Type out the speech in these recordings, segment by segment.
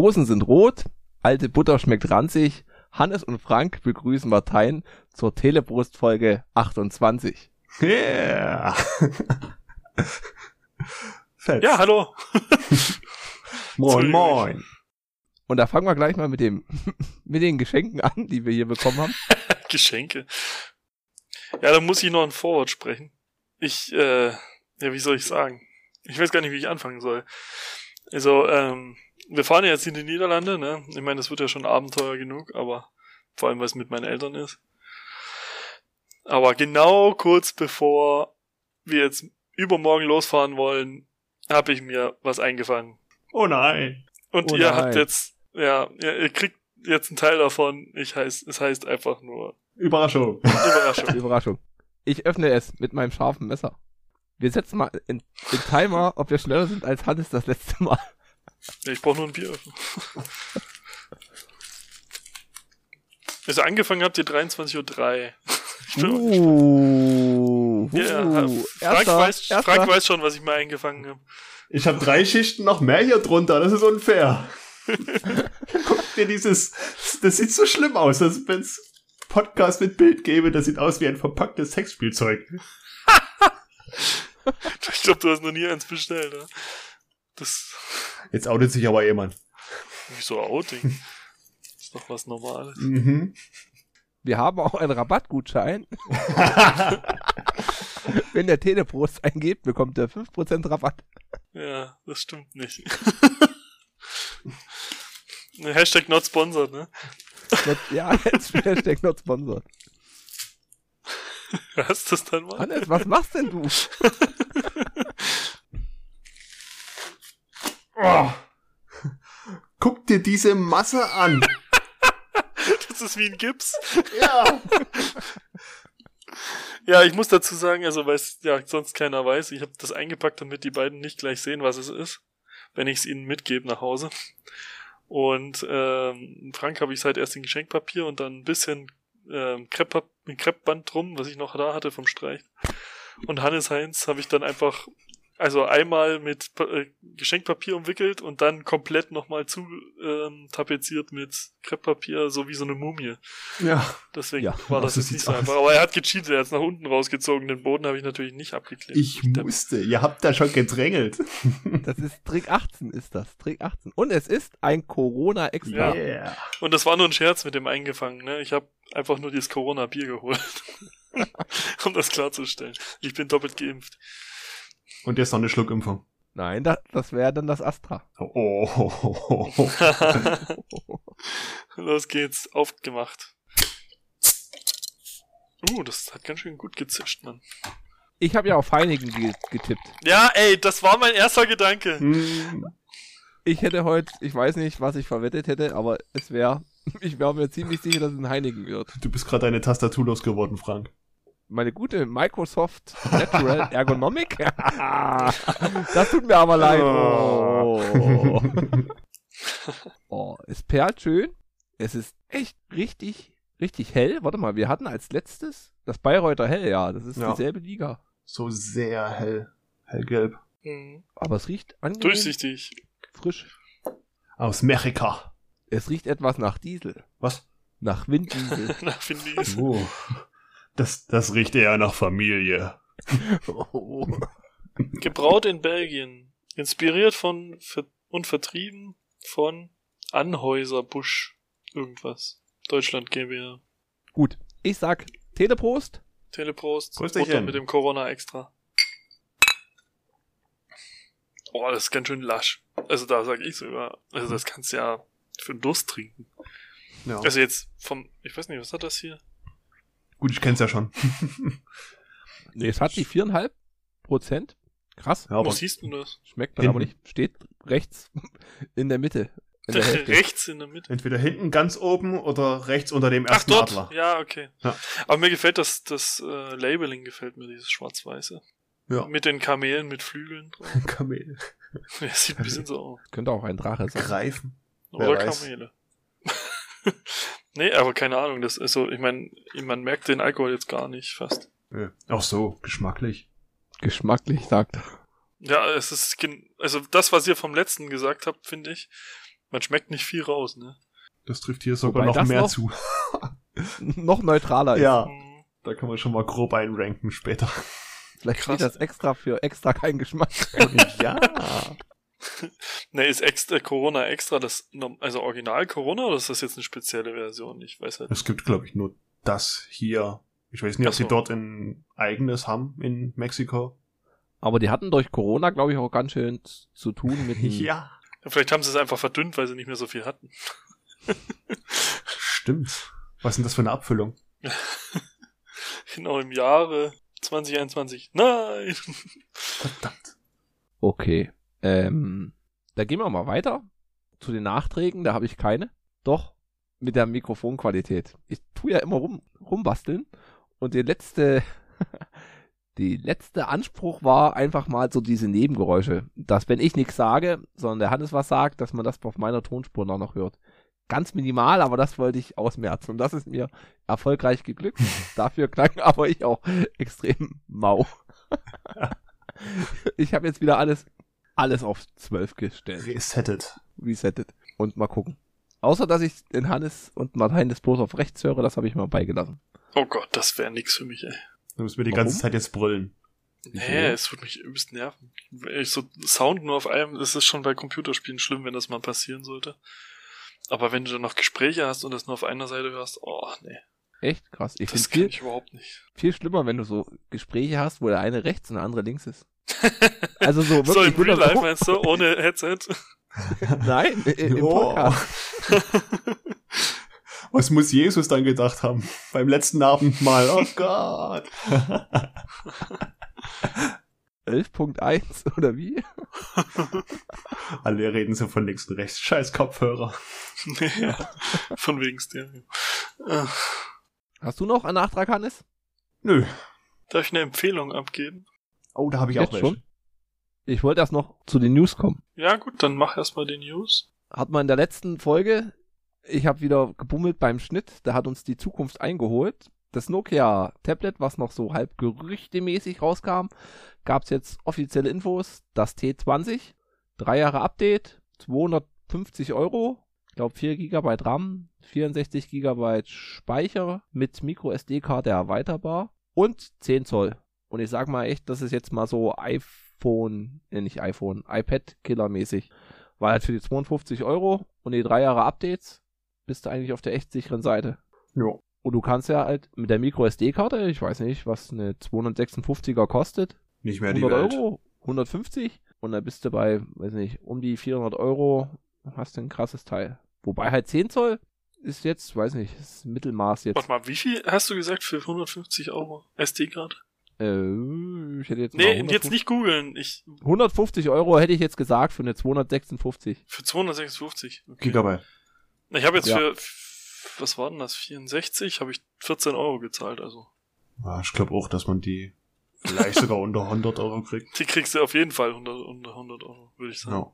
Hosen sind rot, alte Butter schmeckt ranzig. Hannes und Frank begrüßen Martein zur Telebrust-Folge 28. Yeah. Ja, hallo. moin, moin. Und da fangen wir gleich mal mit dem, mit den Geschenken an, die wir hier bekommen haben. Geschenke. Ja, da muss ich noch ein Vorwort sprechen. Ich, äh, ja, wie soll ich sagen? Ich weiß gar nicht, wie ich anfangen soll. Also, ähm, wir fahren ja jetzt in die Niederlande, ne? Ich meine, das wird ja schon Abenteuer genug, aber vor allem, weil es mit meinen Eltern ist. Aber genau kurz bevor wir jetzt übermorgen losfahren wollen, habe ich mir was eingefangen. Oh nein. Und Oh ihr nein. habt jetzt, ja, ihr, ihr kriegt jetzt einen Teil davon. Ich heißt, es heißt einfach nur Überraschung. Überraschung. Überraschung. Ich öffne es mit meinem scharfen Messer. Wir setzen mal in, in Timer, ob wir schneller sind als Hannes das letzte Mal. Ich brauche nur ein Bier. Also angefangen habt ihr 23.03 Uhr. Uh, ja, uh, Frank, erster, weiß, erster. Weiß schon, was ich mir eingefangen habe. Ich habe drei Schichten noch mehr hier drunter. Das ist unfair. Guck dir dieses. Das sieht so schlimm aus, als wenn es Podcast mit Bild gäbe. Das sieht aus wie ein verpacktes Sexspielzeug. Ich glaube, du hast noch nie eins bestellt. Ne? Das Jetzt outet sich aber jemand. wieso Outing? ist doch was Normales. Mhm. Wir haben auch einen Rabattgutschein. Wenn der Teleprost eingebt, bekommt er 5% Rabatt. Ja, das stimmt nicht. Ne, Hashtag not sponsored, ne? Not, ja, jetzt Hashtag not sponsored. Hast das dann mal? Hannes, was machst denn du? Oh. Guck dir diese Masse an. Das ist wie ein Gips. Ja. Ja, ich muss dazu sagen, also weil es ja sonst keiner weiß, ich habe das eingepackt, damit die beiden nicht gleich sehen, was es ist, wenn ich es ihnen mitgebe nach Hause. Und ähm, Frank habe ich seit erst in Geschenkpapier und dann ein bisschen ähm, Kreppband drum, was ich noch da hatte vom Streich. Und Hannes Heinz habe ich dann einfach, also einmal mit Pa- äh, Geschenkpapier umwickelt und dann komplett nochmal zu ähm, tapeziert mit Krepppapier, so wie so eine Mumie. Ja. Deswegen Ja, war das jetzt nicht so aus. einfach. Aber er hat gecheatet, er hat es nach unten rausgezogen. Den Boden habe ich natürlich nicht abgeklebt. Ich Der- musste. Ihr habt da schon gedrängelt. Das ist Trick 18, ist das. Trick 18. Und es ist ein Corona-Extra. Ja. Yeah. Und das war nur ein Scherz mit dem eingefangen. Ne? Ich habe einfach nur dieses Corona-Bier geholt. um das klarzustellen. Ich bin doppelt geimpft. Und jetzt noch eine Schluckimpfung. Nein, das, das wäre dann das Astra. Oh. Los geht's. Aufgemacht. Uh, das hat ganz schön gut gezischt, Mann. Ich habe ja auf Heinigen ge getippt. Ja, ey, das war mein erster Gedanke. Hm. Ich hätte heute, ich weiß nicht, was ich verwettet hätte, aber es wäre, ich wäre mir ziemlich sicher, dass es ein Heinigen wird. Du bist gerade deine Tastatur losgeworden, Frank. Meine gute Microsoft Natural Ergonomic. das tut mir aber leid. Oh. oh, es perlt schön. Es ist echt richtig, richtig hell. Warte mal, wir hatten als letztes das Bayreuther Hell, ja. Das ist Ja. dieselbe Liga. So sehr hell. Hellgelb. Hm. Aber es riecht angenehm Durchsichtig. frisch. Aus Amerika. Es riecht etwas nach Diesel. Was? Nach Winddiesel. Na, finde ich. Oh. Das, das riecht eher nach Familie. oh. Gebraut in Belgien. Inspiriert von und vertrieben von Anhäuser Busch. Irgendwas. Deutschland GmbH. Gut, ich sag Teleprost. Teleprost. Butter mit dem Corona extra. Oh, das ist ganz schön lasch. Also da sag ich sogar. Also das kannst du ja für den Durst trinken. Ja. Also jetzt vom, ich weiß nicht, was hat das hier? Gut, ich kenn's ja schon. Nee, es hat die viereinhalb Prozent. Krass. Ja, Wo aber siehst du das? Schmeckt man Hinten. aber nicht. Steht rechts in der Mitte. In der. Rechts in der Mitte. entweder hinten ganz oben oder rechts unter dem Ach, ersten dort. Adler. Ja, okay. Ja. Aber mir gefällt das, das äh, Labeling gefällt mir, dieses Schwarz-Weiße. Ja. Mit den Kamelen mit Flügeln drauf. Kamel. Ja, sieht ein bisschen so aus. Könnte auch ein Drache sein. Greifen. Oder. Kamele. nee, aber keine Ahnung, das ist so, ich meine, man merkt den Alkohol jetzt gar nicht fast. Ja. Auch so, geschmacklich. Geschmacklich, sagt er. Ja, es ist, gen- also das, was ihr vom letzten gesagt habt, finde ich, Man schmeckt nicht viel raus, ne? Das trifft hier sogar Wobei noch mehr noch- zu. noch neutraler ist. Ja, Mhm. da kann man schon mal grob einranken später. Vielleicht Krass. steht das extra für extra keinen Geschmack. ja. Ne, ist extra Corona extra das, also Original Corona oder ist das jetzt eine spezielle Version? Ich weiß halt. Es gibt, glaube ich, nur das hier. Ich weiß nicht, ob Ach so. sie dort ein eigenes haben in Mexiko. Aber die hatten durch Corona, glaube ich, auch ganz schön zu tun mit dem Ja. Vielleicht haben sie es einfach verdünnt, weil sie nicht mehr so viel hatten. Stimmt. Was ist denn das für eine Abfüllung? Genau im Jahre 2021. Nein! Verdammt. Okay. Ähm, da gehen wir mal weiter zu den Nachträgen. Da habe ich keine. Doch mit der Mikrofonqualität. Ich tue ja immer rum, rumbasteln. Und die letzte, die letzte Anspruch war einfach mal so diese Nebengeräusche. Dass wenn ich nichts sage, sondern der Hannes was sagt, dass man das auf meiner Tonspur noch, noch hört. Ganz minimal, aber das wollte ich ausmerzen. Und das ist mir erfolgreich geglückt. Dafür klang aber ich auch extrem mau. ich habe jetzt wieder alles, alles auf 12 gestellt. Resettet. Resettet. Und mal gucken. Außer, dass ich den Hannes und Martin das bloß auf rechts höre, das habe ich mal beigelassen. Oh Gott, das wäre nix für mich, ey. Da müssen wir die Warum? ganze Zeit jetzt brüllen. Nee, es würde mich übelst nerven. Wenn ich so Sound nur auf einem, das ist schon bei Computerspielen schlimm, wenn das mal passieren sollte. Aber wenn du dann noch Gespräche hast und das nur auf einer Seite hörst, oh, nee, Echt krass. Ich das finde kann viel, ich überhaupt nicht. viel schlimmer, wenn du so Gespräche hast, wo der eine rechts und der andere links ist. Also so so wirklich im Real Life meinst du, ohne Headset? Nein, im Oh. Podcast. Was muss Jesus dann gedacht haben? Beim letzten Abendmahl. Oh Gott. 11.1 oder wie? Alle reden so von links und rechts. Scheiß Kopfhörer. nee, ja. Von wegen Stereo. Hast du noch einen Nachtrag, Hannes? Nö. Darf ich eine Empfehlung abgeben? Oh, da habe ich Jetzt auch welche. schon? Ich wollte erst noch zu den News kommen. Ja, gut, dann mach erstmal die News. Hat man in der letzten Folge, ich habe wieder gebummelt beim Schnitt, da hat uns die Zukunft eingeholt. Das Nokia Tablet, was noch so halb gerüchtemäßig rauskam, gab es jetzt offizielle Infos. Das T20, drei Jahre Update, 250 Euro, ich glaube 4 GB RAM, 64 GB Speicher mit Micro SD-Karte erweiterbar und 10 Zoll. Und ich sag mal echt, das ist jetzt mal so iPhone, äh, nicht iPhone, iPad-Killer-mäßig. Weil halt für die 52 Euro und die drei Jahre Updates bist du eigentlich auf der echt sicheren Seite. Ja. Und du kannst ja halt mit der Micro SD-Karte, ich weiß nicht, was eine 256er kostet, Nicht mehr die 100 Welt. Euro, 150 und dann bist du bei, weiß nicht, um die 400 Euro, hast du ein krasses Teil. Wobei halt 10 Zoll ist jetzt, weiß nicht, ist Mittelmaß jetzt. Warte mal, wie viel hast du gesagt für 150 Euro SD-Karte? Äh, ich hätte jetzt Nee, 150 jetzt nicht googeln. Ich, 150 Euro hätte ich jetzt gesagt für eine 256. für 256. Okay. Gigabyte. Ich habe jetzt Ja. für, was war denn das, 64, habe ich 14 Euro gezahlt, also. Ja, ich glaube auch, dass man die vielleicht sogar unter 100 Euro kriegt. Die kriegst du auf jeden Fall unter, unter 100 Euro, würde ich sagen. Ja.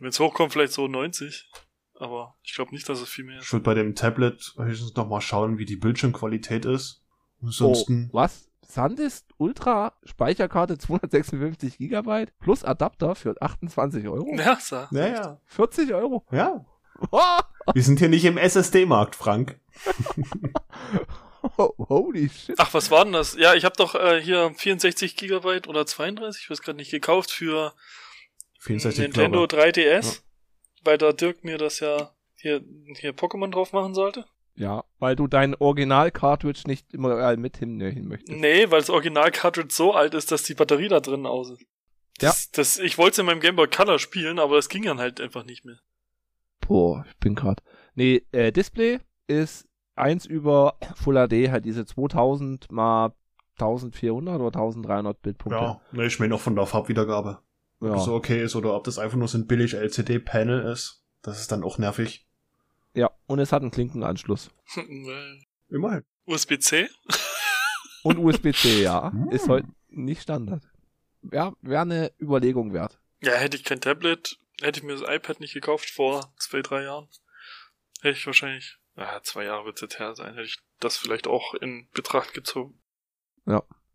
Wenn es hochkommt, vielleicht so 90. Aber ich glaube nicht, dass es viel mehr Ich ist. würde bei dem Tablet höchstens noch mal schauen, wie die Bildschirmqualität ist. Oh, Ansonsten, was? SanDisk Ultra Speicherkarte 256 GB plus Adapter für 28 Euro? Ja, sah. naja, 40 Euro? ja. Wir sind hier nicht im SSD-Markt, Frank. holy shit. Ach, was war denn das? Ja, ich habe doch äh, hier 64 Gigabyte oder 32, ich weiß gerade nicht, gekauft für 64 Nintendo glaube 3DS, weil da Dirk mir das ja hier, hier Pokémon drauf machen sollte. Ja, weil du dein Original-Cartridge nicht immer mit hinnehmen möchtest. Nee, weil das Original-Cartridge so alt ist, dass die Batterie da drin aus ist. Das, das, ich wollte es in meinem Game Boy Color spielen, aber das ging dann halt einfach nicht mehr. Boah, ich bin grad. Nee, äh, Display ist 1 über Full HD, halt diese 2000 mal 1400 oder 1300 Bildpunkte. Ja, ne, ich meine auch von der Farbwiedergabe. Ob Ja. das so okay ist oder ob das einfach nur so ein billig LCD-Panel ist. Das ist dann auch nervig. Ja, und es hat einen Klinkenanschluss. Immerhin. USB-C? Und USB-C, ja. Hm. Ist heute nicht Standard. Ja, wäre eine Überlegung wert. Ja, hätte ich kein Tablet, hätte ich mir das iPad nicht gekauft vor zwei, drei Jahren, hätte ich wahrscheinlich, ja, zwei Jahre wird es jetzt her sein, hätte ich das vielleicht auch in Betracht gezogen.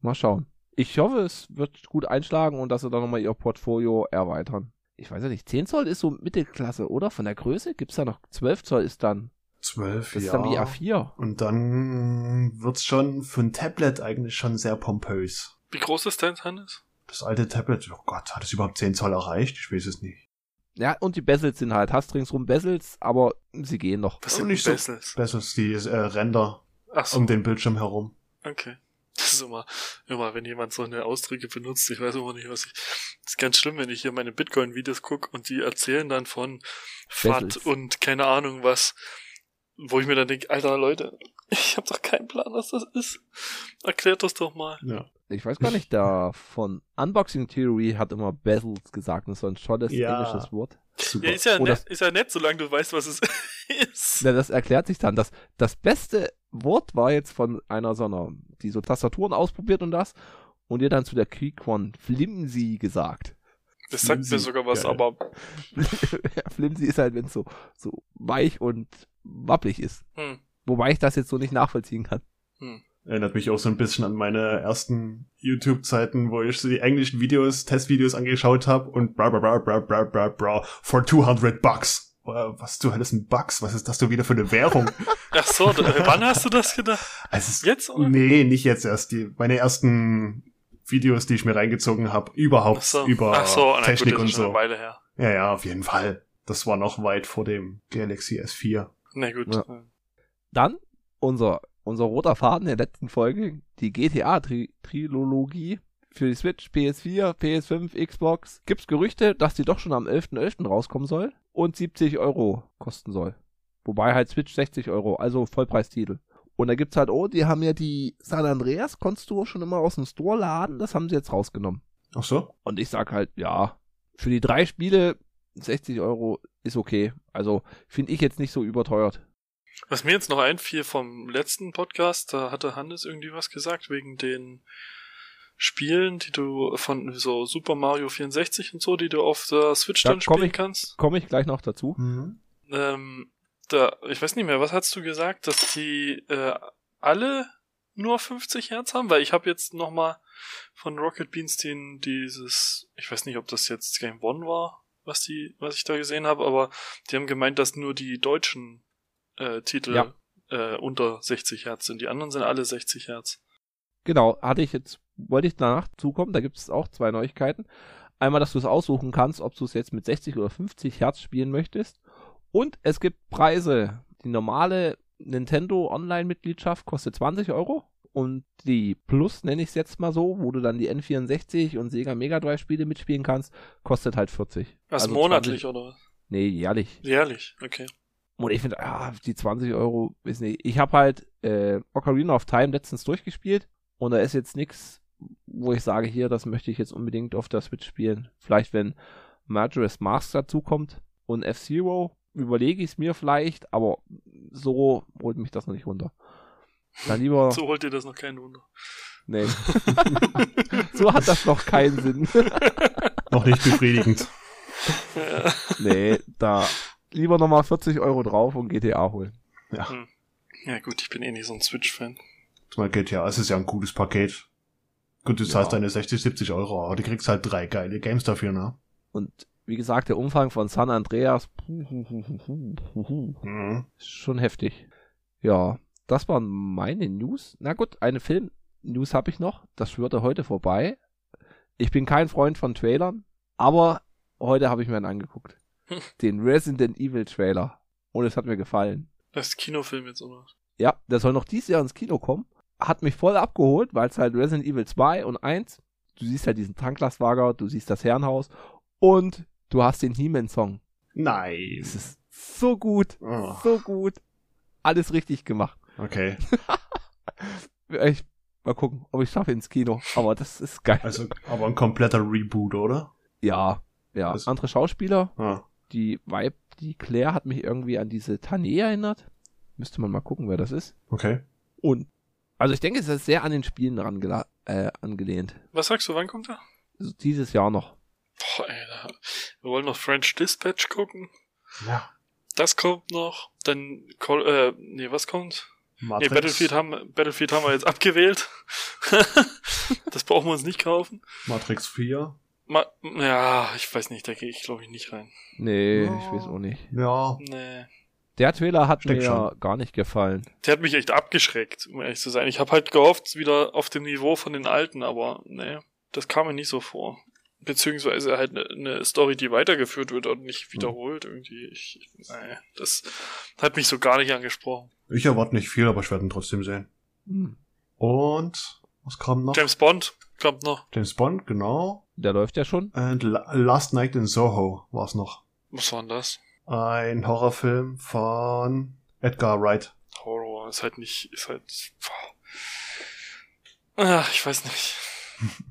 Mal schauen. Ich hoffe, es wird gut einschlagen und dass sie dann nochmal ihr Portfolio erweitern. Ich weiß ja nicht, 10 Zoll ist so Mittelklasse, oder? Von der Größe gibt's da noch 12 Zoll ist dann. 12, Das ja. ist dann wie A4. Und dann wird's schon für ein Tablet eigentlich schon sehr pompös. Wie groß ist dein Hannes? Das alte Tablet, oh Gott, hat es überhaupt 10 Zoll erreicht? Ich weiß es nicht. Ja, und die Bezels sind halt, hast ringsrum Bezels, aber sie gehen noch. Was Oh, sind nicht so- Bezels? Besser ist die äh, Ränder Ach so, um den Bildschirm herum. okay. Das ist immer, immer, wenn jemand so eine Ausdrücke benutzt, ich weiß immer nicht, was ich. Das ist ganz schlimm, wenn ich hier meine Bitcoin-Videos gucke und die erzählen dann von FAT und keine Ahnung was, wo ich mir dann denke, alter Leute, ich habe doch keinen Plan, was das ist. Erklärt das doch mal. Ja. Ich weiß gar nicht, der von Unboxing Theory hat immer Bezels gesagt, das ist so ein tolles Ja. englisches Wort. Super. Ja, ist ja, Oh, das- nett, ist ja nett, solange du weißt, was es ist. Ja, das erklärt sich dann. Das, das beste Wort war jetzt von einer so einer, die so Tastaturen ausprobiert und das, und ihr dann zu der Keyquon Flimsy gesagt. Das sagt mir Flimsy, sogar was, geil. aber ja, Flimsy ist halt, wenn es so, so weich und wappelig ist. hm, Wobei ich das jetzt so nicht nachvollziehen kann. Erinnert mich auch so ein bisschen an meine ersten YouTube-Zeiten, wo ich so die englischen Videos, Testvideos angeschaut habe und bra bra bra bra bra bra bra for 200 bucks. Äh, Was du hattest ein Bucks? Was ist das du wieder für eine Währung? ach so, wann hast du das gedacht? Also es- Jetzt? Oder? Nee, nicht jetzt erst. Die, meine ersten Videos, die ich mir reingezogen habe, überhaupt Ach so, über ach so, Technik gut, das und ist so. eine Weile her. Ja, ja, auf jeden Fall. Das war noch weit vor dem Galaxy S4. Na gut. Ja. Dann unser, unser roter Faden der letzten Folge, die GTA-Trilogie für die Switch, PS4, PS5, Xbox. Gibt's Gerüchte, dass die doch schon am 11.11. rauskommen soll und 70 Euro kosten soll. Wobei halt Switch 60 Euro, also Vollpreistitel. Und da gibt's halt, oh, die haben ja die San Andreas, konntest du schon immer aus dem Store laden, das haben sie jetzt rausgenommen. Ach so? Und ich sag halt, ja, für die drei Spiele 60 Euro ist okay. Also finde ich jetzt nicht so überteuert. Was mir jetzt noch einfiel vom letzten Podcast, da hatte Hannes irgendwie was gesagt wegen den Spielen, die du von so Super Mario 64 und so, die du auf der Switch Da dann komm spielen ich- kannst. Komme ich gleich noch dazu. Mhm. Ähm, da, ich weiß nicht mehr, was hast du gesagt, dass die äh, alle nur 50 Hertz haben? Weil ich habe jetzt noch mal von Rocket Beans den dieses, ich weiß nicht, ob das jetzt Game One war, was die, was ich da gesehen habe, aber die haben gemeint, dass nur die deutschen äh, Titel Ja. äh, unter 60 Hertz sind. Die anderen sind alle 60 Hertz. Genau, hatte ich jetzt, wollte ich danach zukommen, da gibt es auch zwei Neuigkeiten. Einmal, dass du es aussuchen kannst, ob du es jetzt mit 60 oder 50 Hertz spielen möchtest. Und es gibt Preise. Die normale Nintendo Online-Mitgliedschaft kostet 20 Euro. Und die Plus, nenne ich es jetzt mal so, wo du dann die N64 und Sega Mega Drive Spiele mitspielen kannst, kostet halt 40. Was Also monatlich 20 oder was? Nee, jährlich. Jährlich, okay. Und ich finde, ah, die 20 Euro, ist nicht. Ich habe halt äh, Ocarina of Time letztens durchgespielt und da ist jetzt nichts, wo ich sage, hier, das möchte ich jetzt unbedingt auf der Switch spielen. Vielleicht, wenn Majora's Mask dazukommt und F-Zero, überlege ich es mir vielleicht, aber so holt mich das noch nicht runter. Dann lieber, So holt dir das noch kein Wunder. nee. so hat das noch keinen Sinn. Noch nicht befriedigend. Ja. nee, da lieber nochmal 40 Euro drauf und GTA holen. Ja, ja gut, ich bin eh nicht so ein Switch-Fan. mal GTA, es ist ja ein gutes Paket. Gut, du Ja. zahlst deine 60, 70 Euro, aber du kriegst halt drei geile Games dafür, ne? Und wie gesagt, der Umfang von San Andreas Mhm. schon heftig. Ja, das waren meine News. Na gut, eine Film-News habe ich noch. Das schwörte heute vorbei. Ich bin kein Freund von Trailern, aber heute habe ich mir einen angeguckt. Den Resident Evil Trailer. Und es hat mir gefallen. Das ist Kinofilm jetzt, oder? Ja, der soll noch dieses Jahr ins Kino kommen. Hat mich voll abgeholt, weil es halt Resident Evil 2 und 1, du siehst halt diesen Tanklastwagen, du siehst das Herrenhaus und du hast den He-Man-Song. Es Nice. ist so gut, Oh, so gut. Alles richtig gemacht. okay. Ich, mal gucken, ob ich schaffe ins Kino. Aber das ist geil. Also, aber ein kompletter Reboot, oder? ja, ja. Also- Andere Schauspieler. Ah. Die Vibe, die Claire hat mich irgendwie an diese Tane erinnert. Müsste man mal gucken, wer das ist. Okay. Und, also ich denke, es ist sehr an den Spielen dran äh, angelehnt. Was sagst du, wann kommt er? Also dieses Jahr noch. Boah, ey, da, wir wollen noch French Dispatch gucken. Ja. Das kommt noch. Dann, Call, äh, nee, was kommt? Nee, Matrix. Battlefield haben, Battlefield haben wir jetzt abgewählt. das brauchen wir uns nicht kaufen. Matrix 4. Ma ja, ich weiß nicht, da gehe ich glaube ich nicht rein. Nee, Ja. ich weiß auch nicht. Ja, Nee. Der Trailer hat Steckt mir schon. gar nicht gefallen. Der hat mich echt abgeschreckt, um ehrlich zu sein. Ich habe halt gehofft, wieder auf dem Niveau von den alten, aber nee, das kam mir nicht so vor. Beziehungsweise halt eine ne Story, die weitergeführt wird und nicht wiederholt irgendwie. Ich, nee, das hat mich so gar nicht angesprochen. ich erwarte nicht viel, aber ich werde ihn trotzdem sehen. Hm. Und was kam noch? James Bond kommt noch. James Bond, genau. Der läuft ja schon. Und La Last Night in Soho war es noch. Was war denn das? Ein Horrorfilm von Edgar Wright. Horror ist halt nicht, ist halt. Ach, ich weiß nicht.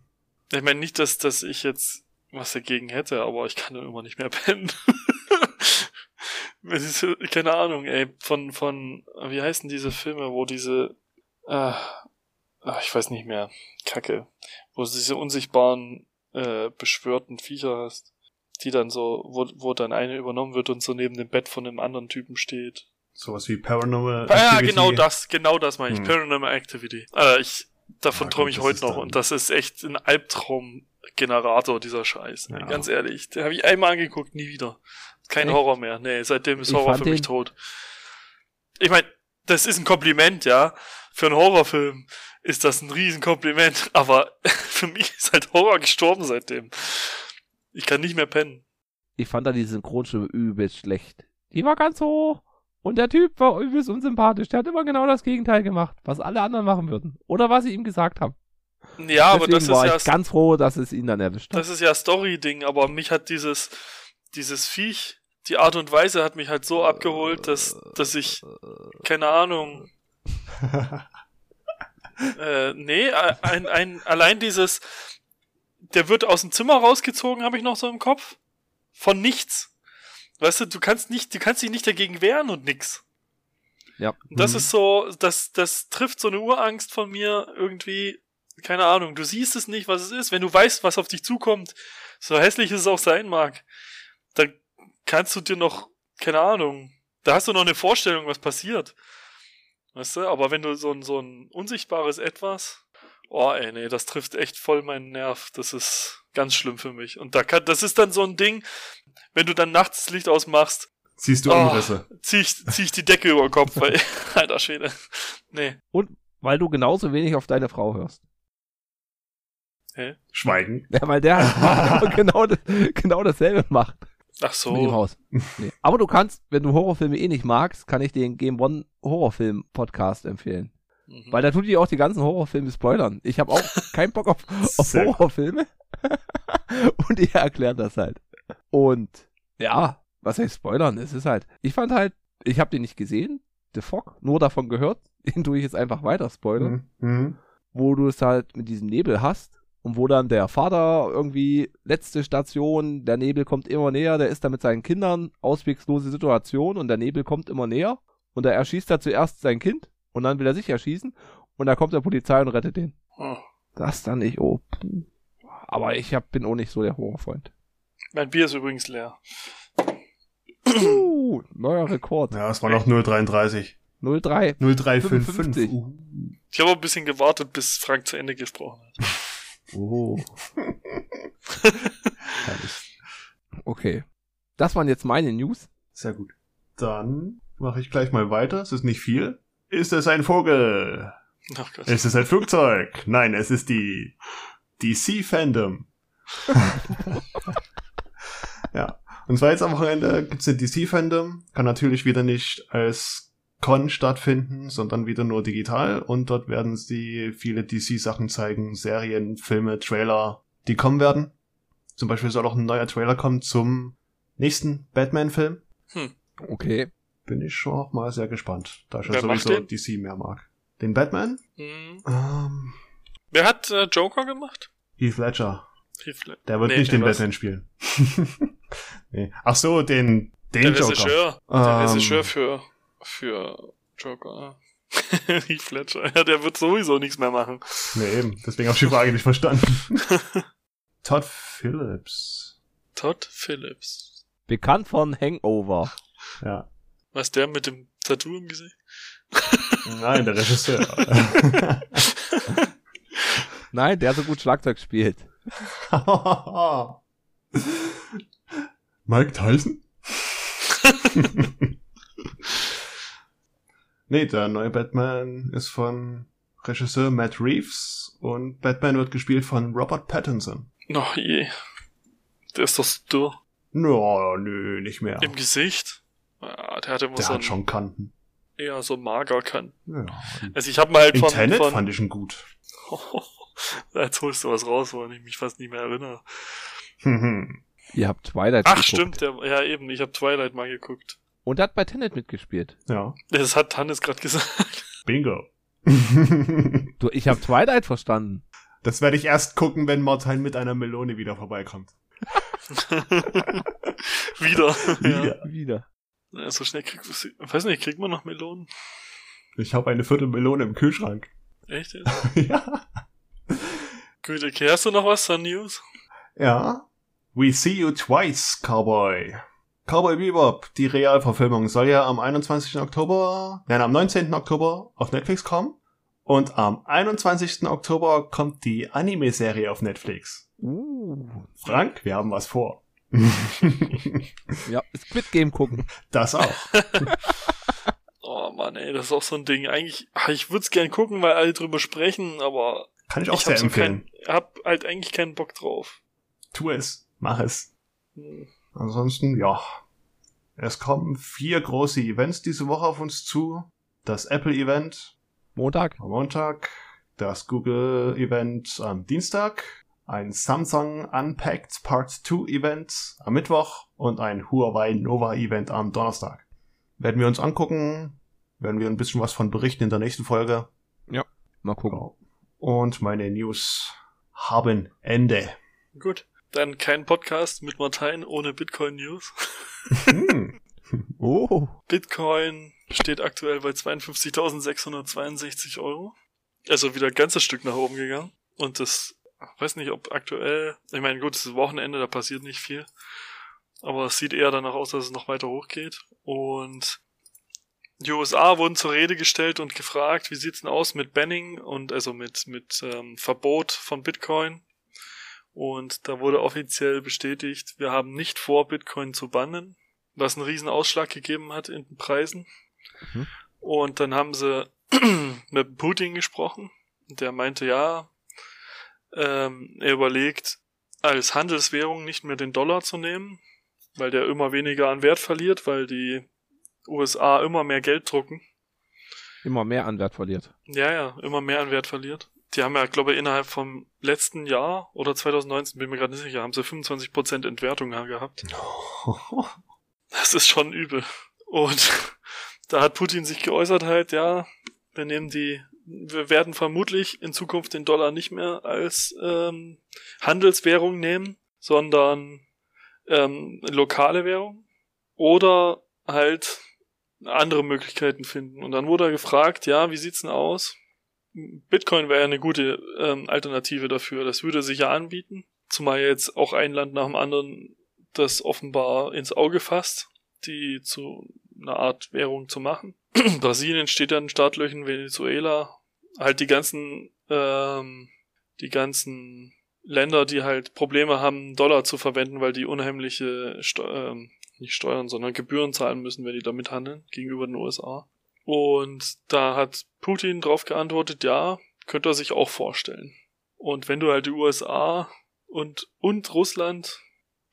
Ich meine nicht, dass, dass ich jetzt was dagegen hätte, aber ich kann immer nicht mehr pennen. Es ist, Keine Ahnung, ey, von, von, wie heißen diese Filme, wo diese, äh, ach, ich weiß nicht mehr, Kacke, wo du diese unsichtbaren, äh, beschwörten Viecher hast, die dann so, wo, wo dann eine übernommen wird und so neben dem Bett von einem anderen Typen steht. Sowas wie Paranormal Ah, ja, Activity. genau das, genau das meine ich. Hm. Paranormal Activity. Äh, ich, davon Ja, träume ich heute noch und das ist echt ein Albtraumgenerator, dieser Scheiß. Ja. Ganz ehrlich. Den habe ich einmal angeguckt, nie wieder. Kein Echt? Horror mehr. Nee, seitdem ist Ich Horror für mich den- tot. Ich meine, das ist ein Kompliment, ja. Für einen Horrorfilm ist das ein Riesenkompliment, aber für mich ist halt Horror gestorben seitdem. Ich kann nicht mehr pennen. Ich fand da die Synchronstimme übelst schlecht. Die war ganz hoch. Und der Typ war übelst unsympathisch. Der hat immer genau das Gegenteil gemacht, was alle anderen machen würden. Oder was ich ihm gesagt habe. Ja, aber das ist war ja ich ganz froh, dass es ihn dann erwischt hat. Das ist ja Story-Ding, aber mich hat dieses, dieses Viech, die Art und Weise hat mich halt so abgeholt, dass, dass ich, keine Ahnung, äh, nee, ein, ein, allein dieses, der wird aus dem Zimmer rausgezogen, habe ich noch so im Kopf. Von nichts. Weißt du, du kannst nicht, du kannst dich nicht dagegen wehren und nix. Ja. Und das Mhm. ist so, das, das trifft so eine Urangst von mir irgendwie, keine Ahnung, du siehst es nicht, was es ist. Wenn du weißt, was auf dich zukommt, so hässlich es auch sein mag, dann kannst du dir noch, keine Ahnung, da hast du noch eine Vorstellung, was passiert. Weißt du, aber wenn du so ein, so ein unsichtbares Etwas, oh ey, nee, das trifft echt voll meinen Nerv. Das ist ganz schlimm für mich. Und da kann, das ist dann so ein Ding, wenn du dann nachts das Licht ausmachst, Siehst du Oh. Umrisse. zieh ich, zieh ich die Decke über den Kopf, weil, alter Schwede. Nee. Weil du genauso wenig auf deine Frau hörst. Hä? Schweigen. Ja, weil der halt genau, das- genau dasselbe macht Ach so. mit dem Haus. Nee. Aber du kannst, wenn du Horrorfilme eh nicht magst, kann ich den Game One Horrorfilm Podcast empfehlen. Mhm. Weil da tut die auch die ganzen Horrorfilme spoilern. Ich habe auch keinen Bock auf, auf. Horrorfilme. Und ihr erklärt das halt. Und ja, was heißt spoilern? Es ist halt, ich fand halt, ich habe den nicht gesehen, The Fog, nur davon gehört. Den tue ich jetzt einfach weiter spoilern. Mhm. Mhm. wo du es halt mit diesem Nebel hast und wo dann der Vater irgendwie letzte Station, der Nebel kommt immer näher, der ist da mit seinen Kindern, auswegslose Situation und der Nebel kommt immer näher und da erschießt er zuerst sein Kind und dann will er sich erschießen und da kommt der Polizei und rettet den. Oh. Das dann nicht, oh. puh. Aber ich hab, bin auch nicht so der Horrorfreund. Mein Bier ist übrigens leer. Uh, neuer Rekord. Ja, es war noch 0,33. 03. 0355. 55. Uh. Ich habe ein bisschen gewartet, bis Frank zu Ende gesprochen hat. Oh. Okay. Das waren jetzt meine News. Sehr gut. Dann mache ich gleich mal weiter. Es ist nicht viel. Ist es ein Vogel? Oh Gott. Ist es ein Flugzeug? Nein, es ist die DC-Fandom. ja. Und zwar jetzt am Wochenende gibt's eine DC-Fandom. Kann natürlich wieder nicht als Con stattfinden, sondern wieder nur digital. Und dort werden sie viele DC-Sachen zeigen. Serien, Filme, Trailer, die kommen werden. Zum Beispiel soll auch ein neuer Trailer kommen zum nächsten Batman-Film. Okay. Bin ich schon auch mal sehr gespannt, da ich ja sowieso? DC mehr mag. Den Batman? Hm. Ähm, Wer hat äh, Joker gemacht? Heath Ledger. Heath Led- Der wird Nee, nicht den was? Batman spielen. nee. Ach so, den, den Der Joker. Regisseur. Der Ähm. Regisseur für, für Joker. Heath Ledger. Ja, der wird sowieso nichts mehr machen. Nee, eben. Deswegen habe ich die Frage nicht verstanden. Todd Phillips. Todd Phillips. Bekannt von Hangover. Ja. Was der mit dem Tattoo im Gesicht? Nein, der Regisseur. Nein, der so gut Schlagzeug spielt. Mike Tyson? nee, der neue Batman ist von Regisseur Matt Reeves und Batman wird gespielt von Robert Pattinson. Noch je. Der ist doch so dürr. No, nö, nicht mehr. Im Gesicht? Ja, der hat immer der so hat schon Kanten. eher so mager kann. Ja. Also ich habe mal halt von, Tenet von fand ich ihn gut. Jetzt holst du was raus, woran ich mich fast nicht mehr erinnere. Ihr habt Twilight Ach, geguckt. stimmt, der, ja eben, ich habe Twilight mal geguckt. Und hat bei Tenet mitgespielt. ja, Das hat Hannes gerade gesagt. bingo. Du, ich habe Twilight verstanden. das werde ich erst gucken, wenn Martin mit einer Melone wieder vorbeikommt. Wieder. Wieder. Wieder. Ja. So schnell kriegt weiß nicht, kriegt man noch Melonen? Ich habe eine Viertel Melone im Kühlschrank. Echt jetzt? ja. Gut, okay, hast du noch was an News? Ja. We See You Twice, Cowboy. Cowboy Bebop, die Realverfilmung, soll ja am 21. Oktober, nein, am 19. Oktober auf Netflix kommen. Und am 21. Oktober kommt die Anime-Serie auf Netflix. Uh. Frank, wir haben was vor. Ja, Squid Game gucken. das auch. Oh Mann, ey, das ist auch so ein Ding. Eigentlich, ach, ich würde es gern gucken, weil alle drüber sprechen, aber Kann ich auch ich sehr hab, so empfehlen. kein, hab halt eigentlich keinen Bock drauf. Tu es. Mach es. Hm. Ansonsten, ja. Es kommen vier große Events diese Woche auf uns zu. Das Apple-Event Montag. am Montag, das Google-Event am Dienstag, ein Samsung Unpacked Part 2 Event am Mittwoch und ein Huawei Nova Event am Donnerstag. Werden wir uns angucken, werden wir ein bisschen was von berichten in der nächsten Folge. Mal gucken. Ja. Und meine News haben Ende. Gut. Dann kein Podcast mit Martin ohne Bitcoin News. Hm. Oh. Bitcoin steht aktuell bei 52.662 Euro. Also wieder ein ganzes Stück nach oben gegangen. Und das, weiß nicht, ob aktuell, ich meine, gut, es ist Wochenende, da passiert nicht viel. Aber es sieht eher danach aus, dass es noch weiter hochgeht. Und die USA wurden zur Rede gestellt und gefragt, wie sieht's denn aus mit Banning und also mit, mit ähm, Verbot von Bitcoin. Und da wurde offiziell bestätigt, wir haben nicht vor, Bitcoin zu bannen, was einen riesen Ausschlag gegeben hat in den Preisen. Mhm. Und dann haben sie mit Putin gesprochen. Und der meinte, ja, ähm, er überlegt, als Handelswährung nicht mehr den Dollar zu nehmen, weil der immer weniger an Wert verliert, weil die USA immer mehr Geld drucken. Immer mehr an Wert verliert. Ja, ja, immer mehr an Wert verliert. Die haben ja, glaube ich, innerhalb vom letzten Jahr oder 2019, bin mir gerade nicht sicher, haben sie 25% Entwertung gehabt. Das ist schon übel. Und da hat Putin sich geäußert halt, ja, wir nehmen die, wir werden vermutlich in Zukunft den Dollar nicht mehr als ähm, Handelswährung nehmen, sondern ähm, lokale Währung oder halt andere Möglichkeiten finden. Und dann wurde er gefragt, ja, wie sieht's denn aus? Bitcoin wäre eine gute ähm, Alternative dafür. Das würde sich ja anbieten. Zumal jetzt auch ein Land nach dem anderen das offenbar ins Auge fasst, die zu einer Art Währung zu machen. Brasilien steht ja in Startlöchern, Venezuela, halt die ganzen, ähm, die ganzen Länder, die halt Probleme haben, Dollar zu verwenden, weil die unheimliche Steu ähm, nicht Steuern, sondern Gebühren zahlen müssen, wenn die damit handeln, gegenüber den USA. Und da hat Putin drauf geantwortet, ja, könnte er sich auch vorstellen. Und wenn du halt die USA und, und Russland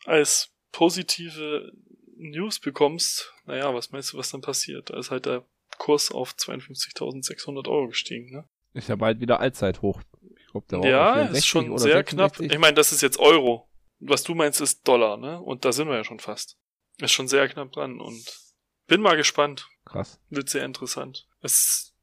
als positive News bekommst, naja, was meinst du, was dann passiert? Da ist halt der Kurs auf 52.600 Euro gestiegen, ne? Ist ja bald wieder Allzeithoch. Ich glaub, der war Ja, 64 ist schon sehr knapp. 66. Ich meine, das ist jetzt Euro. Was du meinst, ist Dollar, ne? Und da sind wir ja schon fast. Ist schon sehr knapp dran und bin mal gespannt. Krass. Wird sehr interessant. Es,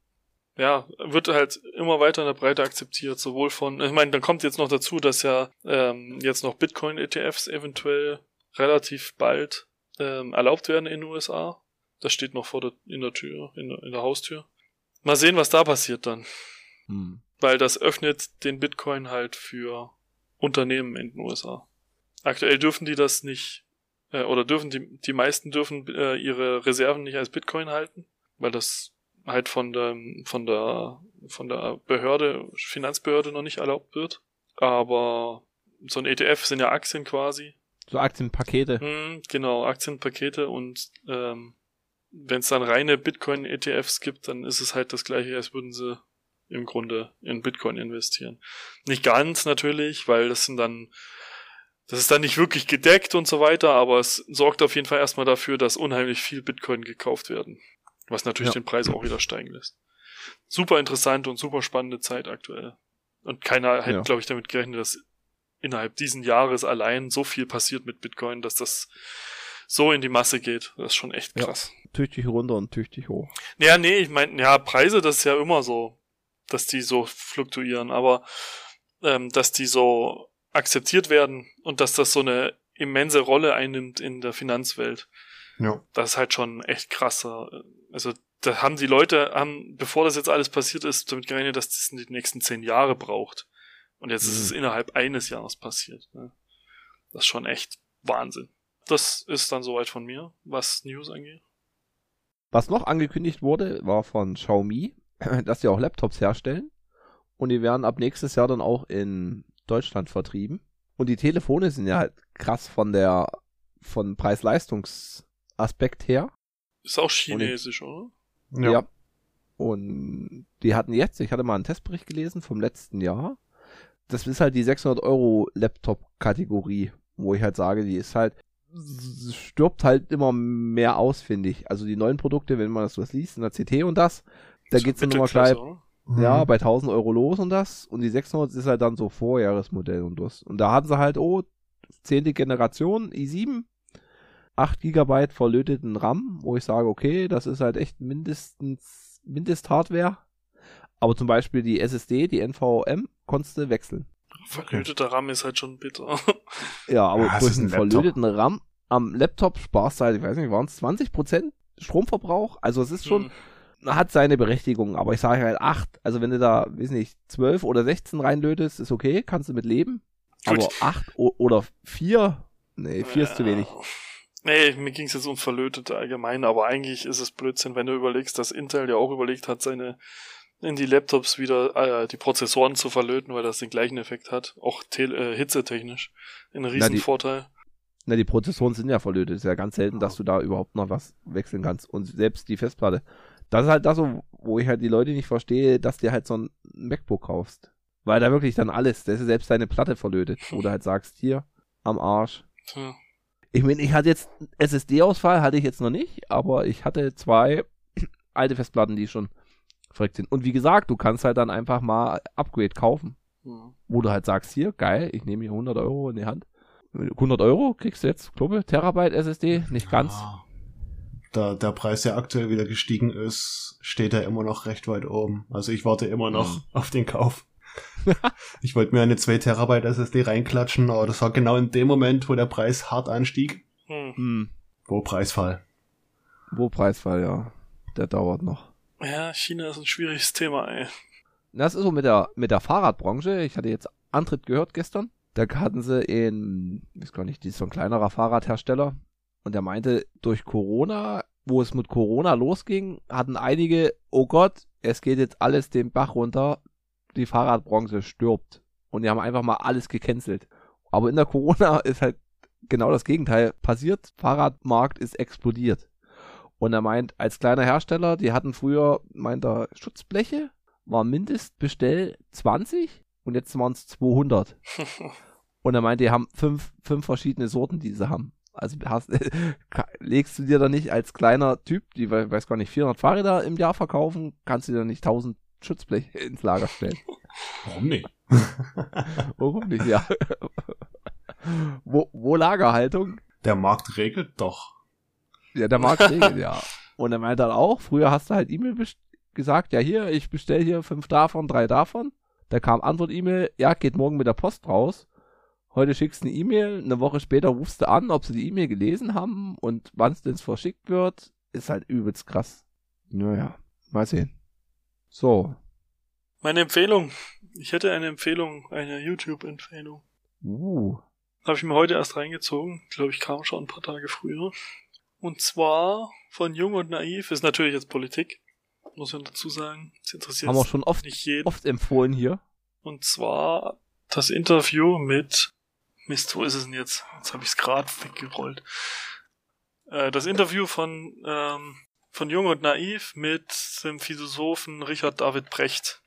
ja, wird halt immer weiter in der Breite akzeptiert, sowohl von, ich meine, dann kommt jetzt noch dazu, dass ja ähm, jetzt noch Bitcoin-ETFs eventuell relativ bald ähm, erlaubt werden in den USA. Das steht noch vor der, in der Tür, in der, in der Haustür. Mal sehen, was da passiert dann Hm. weil das öffnet den Bitcoin halt für Unternehmen in den USA. Aktuell dürfen die das nicht, äh, oder dürfen die, die meisten dürfen äh, ihre Reserven nicht als Bitcoin halten, weil das halt von der, von der, von der Behörde, Finanzbehörde noch nicht erlaubt wird. Aber so ein ETF sind ja Aktien quasi. So Aktienpakete. Hm, genau, Aktienpakete und ähm, wenn es dann reine Bitcoin-ETFs gibt, dann ist es halt das gleiche, als würden sie im Grunde in Bitcoin investieren. Nicht ganz natürlich, weil das sind dann, das ist dann nicht wirklich gedeckt und so weiter, aber es sorgt auf jeden Fall erstmal dafür, dass unheimlich viel Bitcoin gekauft werden. Was natürlich Ja. den Preis auch wieder steigen lässt. Super interessante und super spannende Zeit aktuell. Und keiner hätte, Ja. glaube ich, damit gerechnet, dass innerhalb diesen Jahres allein so viel passiert mit Bitcoin, dass das so in die Masse geht. Das ist schon echt Ja. krass. Tüchtig runter und tüchtig hoch. Ja, nee, ich meine, ja, Preise, das ist ja immer so, dass die so fluktuieren, aber ähm, dass die so akzeptiert werden und dass das so eine immense Rolle einnimmt in der Finanzwelt, Ja. das ist halt schon echt krasser. Also da haben die Leute, haben, bevor das jetzt alles passiert ist, damit gerechnet, dass das in die nächsten zehn Jahre braucht. Und jetzt ist es innerhalb eines Jahres passiert. Ne? Das ist schon echt Wahnsinn. Das ist dann soweit von mir, was News angeht. Was noch angekündigt wurde, war von Xiaomi, dass sie auch Laptops herstellen. Und die werden ab nächstes Jahr dann auch in Deutschland vertrieben. Und die Telefone sind ja halt krass von der, von Preis-Leistungs-Aspekt her. Ist auch chinesisch, oder? Ja. Und die hatten jetzt, ich hatte mal einen Testbericht gelesen vom letzten Jahr. Das ist halt die 600 Euro Laptop-Kategorie, wo ich halt sage, die ist halt, stirbt halt immer mehr aus, finde ich. Also die neuen Produkte, wenn man das was liest, in der CT und das, da So geht's dann immer Mittelklasse, gleich? Mhm. ja, bei 1000 Euro los und das. Und die 600 ist halt dann so Vorjahresmodell und das. Und da hatten sie halt, oh, zehnte Generation, i7, 8 GB verlöteten RAM, wo ich sage, okay, das ist halt echt mindestens, Mindesthardware. Aber zum Beispiel die SSD, die NVM, konntest du wechseln. Verlöteter RAM ist halt schon bitter. Ja, aber Ja, es durch ein einen verlöteten RAM am Laptop sparst du halt, ich weiß nicht, waren es 20% Stromverbrauch? Also es ist schon, Hm. hat seine Berechtigung, aber ich sage halt 8. Also wenn du da, weiß nicht, 12 oder 16 reinlötest, ist okay, kannst du mit leben. Gut. Aber 8 oder 4, nee, 4 ist zu Ja. wenig. Nee, mir ging es jetzt um Verlötete allgemein, aber eigentlich ist es Blödsinn, wenn du überlegst, dass Intel ja auch überlegt hat, seine in die Laptops wieder äh, die Prozessoren zu verlöten, weil das den gleichen Effekt hat, auch äh, hitzetechnisch. Ein Riesenvorteil. Na, die Prozessoren sind ja verlötet. Ist ja ganz selten, dass du da überhaupt noch was wechseln kannst. Und selbst die Festplatte. Das ist halt das, so, wo ich halt die Leute nicht verstehe, dass dir halt so ein MacBook kaufst. Weil da wirklich dann alles, da ist selbst deine Platte verlötet. Wo du halt sagst, hier, am Arsch. Tja. Ich meine, ich hatte jetzt SSD-Ausfall, hatte ich jetzt noch nicht, aber ich hatte zwei alte Festplatten, die schon verreckt sind. Und wie gesagt, du kannst halt dann einfach mal Upgrade kaufen, Hm. wo du halt sagst, hier, geil, ich nehme hier 100 Euro in die Hand. 100 Euro kriegst du jetzt, glaube Terabyte SSD, nicht ganz. Ja. Da der Preis ja aktuell wieder gestiegen ist, steht er immer noch recht weit oben. Also ich warte immer noch Mhm. auf den Kauf. ich wollte mir eine 2 Terabyte SSD reinklatschen, aber das war genau in dem Moment, wo der Preis hart anstieg. Hm. Hm, Wo Preisfall. wo Preisfall, ja. Der dauert noch. Ja, China ist ein schwieriges Thema, ey. Das ist so mit der, mit der Fahrradbranche. Ich hatte jetzt Antritt gehört gestern. Da hatten sie in, ich weiß gar nicht, die ist so ein kleinerer Fahrradhersteller. Und der meinte, durch Corona, wo es mit Corona losging, hatten einige, oh Gott, es geht jetzt alles den Bach runter. Die Fahrradbranche stirbt. Und die haben einfach mal alles gecancelt. Aber in der Corona ist halt genau das Gegenteil passiert. Fahrradmarkt ist explodiert. Und er meint, als kleiner Hersteller, die hatten früher, meint er, Schutzbleche, war Mindestbestell 20 und jetzt waren es 200. Und er meint, die haben fünf, fünf verschiedene Sorten, die sie haben. Also hast, legst du dir da nicht als kleiner Typ, die, we- weiß gar nicht, 400 Fahrräder im Jahr verkaufen, kannst du dir nicht 1000 Schutzbleche ins Lager stellen. Warum nicht? Warum nicht, ja. wo, wo Lagerhaltung? Der Markt regelt doch. Ja, der Markt regelt, ja. Und er meint dann auch, früher hast du halt E-Mail gesagt, ja hier, ich bestell hier fünf davon, drei davon. Da kam Antwort-E-Mail, ja, geht morgen mit der Post raus. Heute schickst du eine E-Mail, eine Woche später rufst du an, ob sie die E-Mail gelesen haben und wann es denn verschickt wird, ist halt übelst krass. Naja, mal sehen. So. Meine Empfehlung. Ich hätte eine Empfehlung, eine YouTube-Empfehlung. Uh. Habe ich mir heute erst reingezogen. Glaube ich, kam schon ein paar Tage früher. Und zwar von Jung und Naiv. Ist natürlich jetzt Politik. Muss man dazu sagen. Das interessiert Haben wir schon oft, nicht jeden. oft empfohlen hier. Und zwar das Interview mit Mist, wo ist es denn jetzt? Jetzt habe ich es gerade weggerollt. Äh, das Interview von, ähm, von Jung und Naiv mit dem Philosophen Richard David Brecht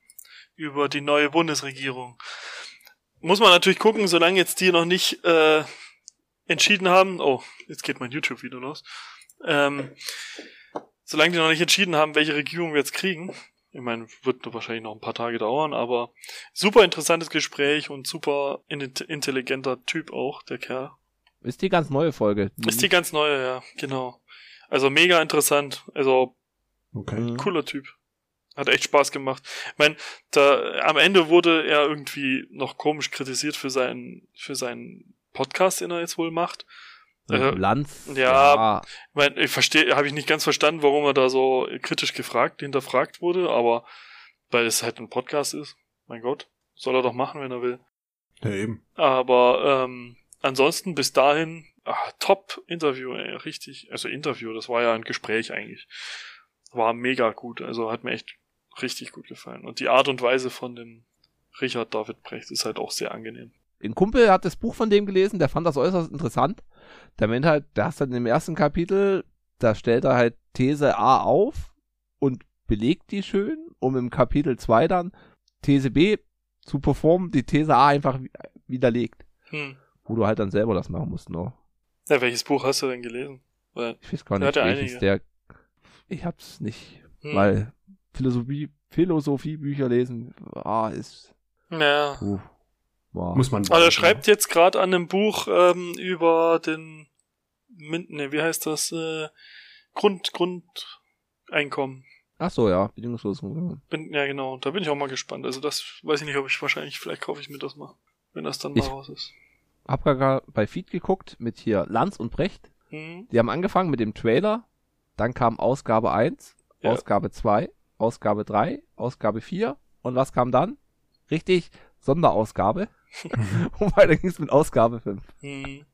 über die neue Bundesregierung. Muss man natürlich gucken, solange jetzt die noch nicht äh, entschieden haben. Oh, jetzt geht mein YouTube wieder los. Ähm, solange die noch nicht entschieden haben, welche Regierung wir jetzt kriegen. Ich meine, wird wahrscheinlich noch ein paar Tage dauern, aber super interessantes Gespräch und super intelligenter Typ auch, der Kerl. Ist die ganz neue Folge. Ist die ganz neue, ja, genau. Also mega interessant. Also Okay. cooler Typ. Hat echt Spaß gemacht. Ich meine, da am Ende wurde er irgendwie noch komisch kritisiert für seinen für seinen Podcast, den er jetzt wohl macht. Äh, Lanz. ja. Ich meine, ich verstehe, habe ich nicht ganz verstanden, warum er da so kritisch gefragt, hinterfragt wurde, aber weil es halt ein Podcast ist, mein Gott, soll er doch machen, wenn er will. Ja, eben. Aber ähm, ansonsten bis dahin, ah, top Interview, ey, richtig. Also Interview, das war ja ein Gespräch eigentlich. War mega gut, also hat mir echt richtig gut gefallen. Und die Art und Weise von dem Richard David Brecht ist halt auch sehr angenehm. Ein Kumpel hat das Buch von dem gelesen, der fand das äußerst interessant. Der meint halt, der hast dann im ersten Kapitel, da stellt er halt These A auf und belegt die schön, um im Kapitel 2 dann These B zu performen, die These A einfach wi- widerlegt. Hm. Wo du halt dann selber das machen musst, noch. Ja, welches Buch hast du denn gelesen? Weil, Ich weiß gar nicht, hat welches einige. der. Ich hab's nicht, hm. weil Philosophie, Philosophiebücher lesen, ah, ist. Ja. Puh, war. Muss man. Also er schreibt jetzt gerade an einem Buch ähm, über den ne, wie heißt das? Äh, Grund, Grundeinkommen. Ach so, ja, bedingungslos. Bin, ja, genau. Da bin ich auch mal gespannt. Also das weiß ich nicht, ob ich wahrscheinlich, vielleicht kaufe ich mir das mal, wenn das dann mal Ich- raus ist. Hab gerade bei Feed geguckt mit hier Lanz und Brecht. Hm. Die haben angefangen mit dem Trailer, dann kam Ausgabe 1, Ja. Ausgabe 2, Ausgabe 3, Ausgabe 4 und was kam dann? Richtig, Sonderausgabe. Und weiter ging's mit Ausgabe 5. Hm.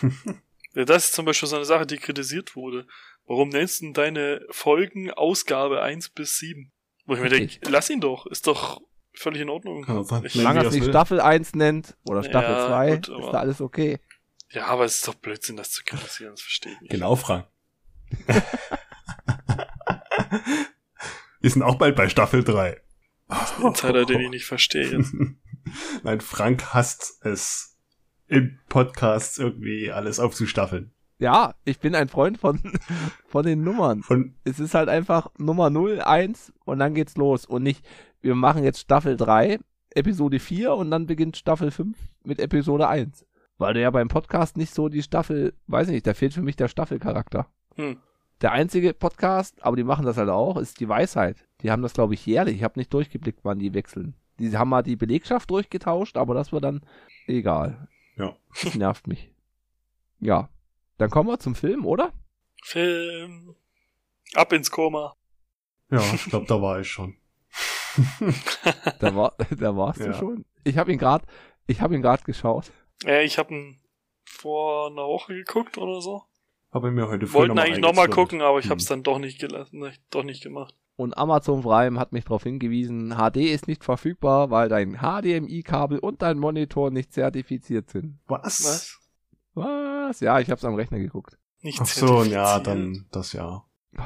ja, das ist zum Beispiel so eine Sache, die kritisiert wurde. Warum nennst du denn deine Folgen Ausgabe 1 bis 7? Wo ich mir denke, lass ihn doch, ist doch völlig in Ordnung. Ja, Solange sie er es das nicht. Staffel 1 nennt oder Staffel Ja, 2, gut, ist da alles okay. ja, aber es ist doch Blödsinn, das zu kritisieren, das verstehe ich nicht. Genau, Frank. Wir sind auch bald bei Staffel 3. Insider, den ich nicht verstehe jetzt. Nein, Frank hasst es, im Podcast irgendwie alles aufzustaffeln. Ja, ich bin ein Freund von, von den Nummern. Von, Es ist halt einfach Nummer 0, 1 und dann geht's los. Und nicht, wir machen jetzt Staffel 3, Episode 4 und dann beginnt Staffel 5 mit Episode 1. Weil du ja beim Podcast nicht so die Staffel, weiß ich nicht, da fehlt für mich der Staffelcharakter. Hm. Der einzige Podcast, aber die machen das halt auch, ist die Weisheit. Die haben das, glaube ich, jährlich. Ich habe nicht durchgeblickt, wann die wechseln. Die haben mal die Belegschaft durchgetauscht, aber das war dann egal. Ja. Das nervt mich. Ja. Dann kommen wir zum Film, oder? Film. Ab ins Koma. ja, ich glaube, da war ich schon. Da war, da warst Ja. du schon. Ich habe ihn gerade, ich habe ihn gerade geschaut. Ja, ich habe ihn vor einer Woche geguckt oder so. Habe mir heute Wollten noch mal eigentlich nochmal gucken, aber ich Hm. habe es dann doch nicht gelassen, doch nicht gemacht. Und Amazon Prime hat mich darauf hingewiesen, HD ist nicht verfügbar, weil dein HDMI-Kabel und dein Monitor nicht zertifiziert sind. Was? Was? Was? Ja, ich hab's am Rechner geguckt. Nicht Ach so, ja, dann das ja. Oh,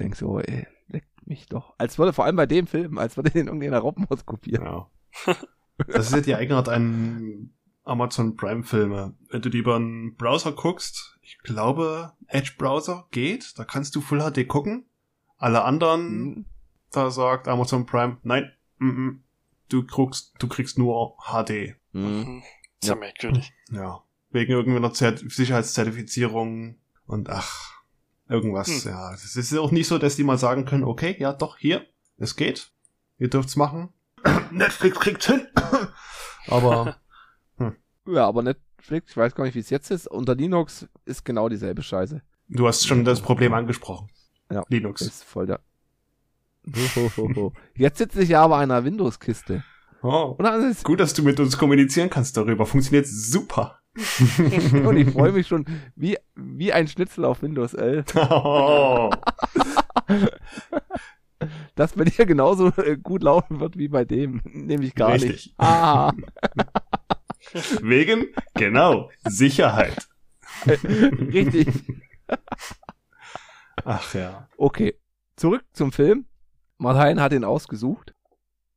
denk so, ey, leckt mich doch. Als würde vor allem bei dem Film, als würde den irgendwie in der Robbenhaus kopieren. Ja. Das ist ja die Eigenart an Amazon Prime Filme. Wenn du die über einen Browser guckst, ich glaube, Edge Browser geht, da kannst du Full HD gucken. Alle anderen, Hm. da sagt Amazon Prime, nein, mm -mm, du kriegst, du kriegst nur HD. Hm. Mhm. Ist ja merkwürdig. Ja. Wegen irgendeiner Zert Sicherheitszertifizierung und ach, irgendwas, Hm. ja. Es ist auch nicht so, dass die mal sagen können, okay, ja doch, hier, es geht. Ihr dürft's machen. Netflix kriegt's hin. Aber Ja, aber Netflix, ich weiß gar nicht, wie es jetzt ist. Unter Linux ist genau dieselbe Scheiße. du hast schon das Problem angesprochen. Ja. Linux. Ist voll der. Hohoho. Jetzt sitze ich ja aber einer Windows-Kiste. Oh. Ist Gut, dass du mit uns kommunizieren kannst darüber. Funktioniert super. Und ich freue mich schon wie, wie ein Schnitzel auf Windows 11, oh. dass bei dir genauso äh, gut laufen wird wie bei dem. Nämlich gar Richtig. nicht. Ah, Wegen Genau, Sicherheit. Richtig. Ach ja. Okay, zurück zum Film. Martin hat ihn ausgesucht.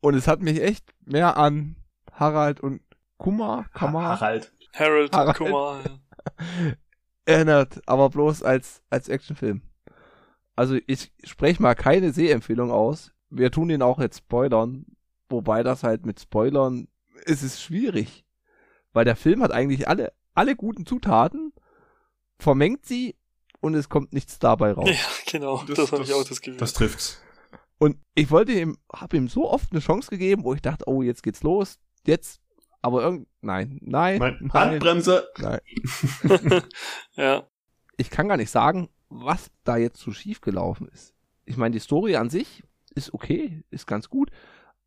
Und es hat mich echt mehr an Harald und Kumar, Kamar Harald. Harold, Harald. Kumar. ja. erinnert, aber bloß als, als Actionfilm. Also ich spreche mal keine Sehempfehlung aus. Wir tun ihn auch jetzt spoilern, wobei das halt mit Spoilern ist es schwierig. Weil der Film hat eigentlich alle, alle guten Zutaten, vermengt sie und es kommt nichts dabei raus. Ja, genau. Das, habe ich auch das Gefühl. Das trifft's. Und ich wollte ihm, habe ihm so oft eine Chance gegeben, wo ich dachte, oh, jetzt geht's los, jetzt, aber irgend, nein, nein, nein, Handbremse. nein. ja. ich kann gar nicht sagen, was da jetzt so schief gelaufen ist. Ich meine, die Story an sich ist okay, ist ganz gut,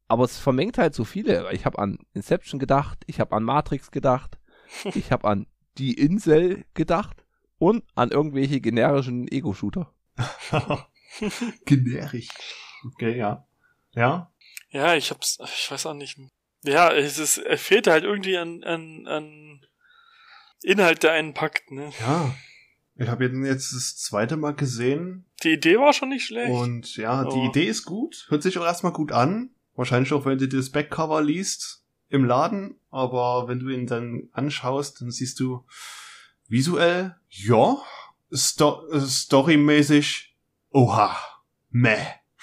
aber es vermengt halt so viele. Ich habe an Inception gedacht, ich habe an Matrix gedacht, ich habe an Die Insel gedacht und an irgendwelche generischen Ego-Shooter. Generisch. Okay, ja. Ja? Ja, ich hab's, ich weiß auch nicht. Ja, es ist, es fehlt halt irgendwie an, an, an Inhalt, der einen packt, ne? Ja. Ich habe ihn jetzt das zweite Mal gesehen Die Idee war schon nicht schlecht. und ja, die Aber- Idee ist gut. Hört sich auch erstmal gut an. Wahrscheinlich auch, wenn du das Backcover liest im Laden. Aber wenn du ihn dann anschaust, dann siehst du visuell, ja, Sto äh, storymäßig, oha, meh.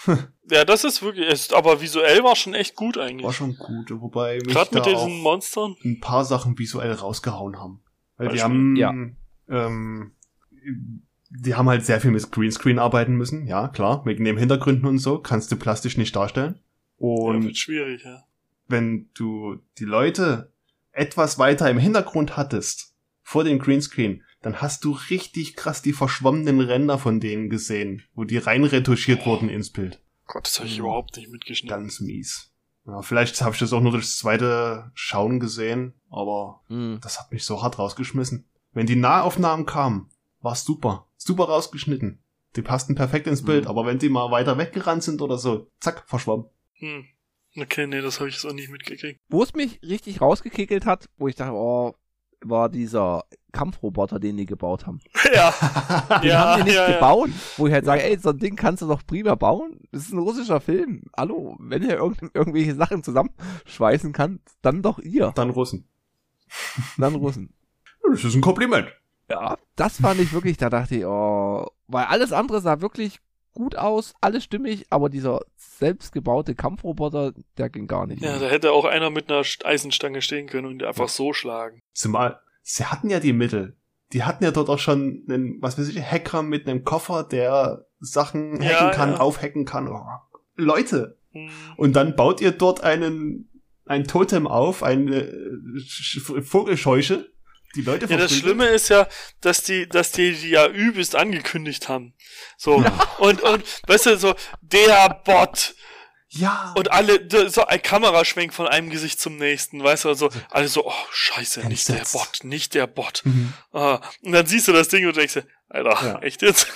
ja, das ist wirklich, ist, aber visuell war schon echt gut eigentlich. War schon gut, wobei mich Gerade mit da diesen auch Monstern. ein paar Sachen visuell rausgehauen haben. Weil die Beispiel? haben, Ja. ähm, die haben halt sehr viel mit Greenscreen arbeiten müssen, ja, klar, wegen den Hintergründen und so, kannst du plastisch nicht darstellen. Ja, Und wird schwierig, ja. wenn du die Leute etwas weiter im Hintergrund hattest, vor dem Greenscreen, dann hast du richtig krass die verschwommenen Ränder von denen gesehen, wo die rein retuschiert wurden ins Bild. Gott, das habe ich Hm. überhaupt nicht mitgeschnitten. Ganz mies. Ja, vielleicht habe ich das auch nur durchs zweite Schauen gesehen, aber Hm. das hat mich so hart rausgeschmissen. Wenn die Nahaufnahmen kamen, war's super. Super rausgeschnitten. Die passten perfekt ins Bild, Mhm. aber wenn die mal weiter weggerannt sind oder so, zack, verschwommen. Hm. Okay, nee, das habe ich so nicht mitgekriegt. Wo es mich richtig rausgekickelt hat, wo ich dachte, oh, war dieser Kampfroboter, den die gebaut haben. ja, Den ja, haben die nicht ja, ja. gebaut, wo ich halt sage, ey, so ein Ding kannst du doch prima bauen. Das ist ein russischer Film. Hallo, wenn ihr irgend irgendwelche Sachen zusammenschweißen kann, dann doch ihr, Dann Russen. dann Russen. Das ist ein Kompliment. Ja, das fand ich wirklich, da dachte ich, oh, weil alles andere sah wirklich gut aus, alles stimmig, aber dieser selbstgebaute Kampfroboter, der ging gar nicht. Ja, da hätte auch einer mit einer St- Eisenstange stehen können und einfach so schlagen. Zumal, sie hatten ja die Mittel. Die hatten ja dort auch schon einen, was weiß ich, Hacker mit einem Koffer, der Sachen Ja, hacken kann, ja. aufhacken kann. Oh, Leute. Hm. Und dann baut ihr dort einen, ein Totem auf, eine äh, Sch- Vogelscheuche. Die Leute Ja, das. Schlimme ist ja, dass die, dass die, die ja übelst angekündigt haben. So. Und, und, weißt du, so, der Bot. Ja. Und alle, so ein Kameraschwenk von einem Gesicht zum nächsten, weißt du, also, alle so, oh, scheiße, nicht der Entsetzt. Bot, nicht der Bot. Mhm. Ah, und dann siehst du das Ding und denkst dir, Alter, Ja. echt jetzt?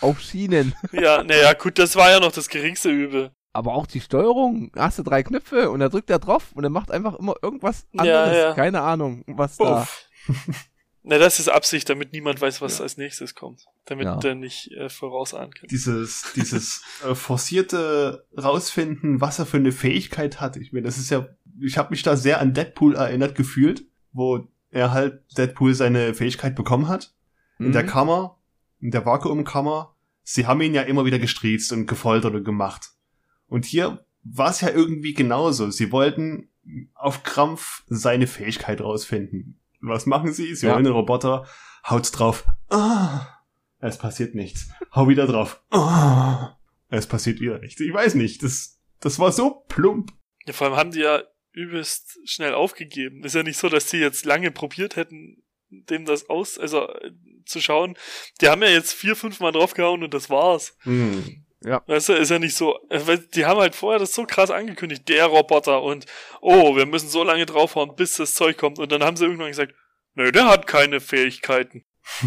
Auf Schienen. ja, naja, gut, das war ja noch das geringste Übel. Aber auch die Steuerung, hast du drei Knöpfe und da drückt er drauf und er macht einfach immer irgendwas Ja, anderes. ja. Keine Ahnung, was da. Na, das ist Absicht, damit niemand weiß, was Ja. als nächstes kommt. Damit Ja. der nicht äh, vorausahnen kann. Dieses, dieses äh, forcierte rausfinden, was er für eine Fähigkeit hat. Ich meine, das ist ja, ich habe mich da sehr an Deadpool erinnert gefühlt, wo er halt Deadpool seine Fähigkeit bekommen hat. In der Mhm. Kammer, in der Vakuumkammer. Sie haben ihn ja immer wieder gestriezt und gefoltert und gemacht. Und hier war es ja irgendwie genauso. Sie wollten auf Krampf seine Fähigkeit rausfinden. Was machen sie? Sie Ja. holen den Roboter, haut's drauf. Ah, es passiert nichts. Hau wieder drauf. Ah, es passiert wieder nichts. Ich weiß nicht. Das, das war so plump. Ja, vor allem haben die ja übelst schnell aufgegeben. Ist ja nicht so, dass die jetzt lange probiert hätten, dem das aus, also äh, zu schauen. Die haben ja jetzt vier, fünf Mal draufgehauen und das war's. Hm. Weißt du, ist ja nicht so, äh, die haben halt vorher das so krass angekündigt, der Roboter und oh, wir müssen so lange draufhauen, bis das Zeug kommt. Und dann haben sie irgendwann gesagt, nö, der hat keine Fähigkeiten.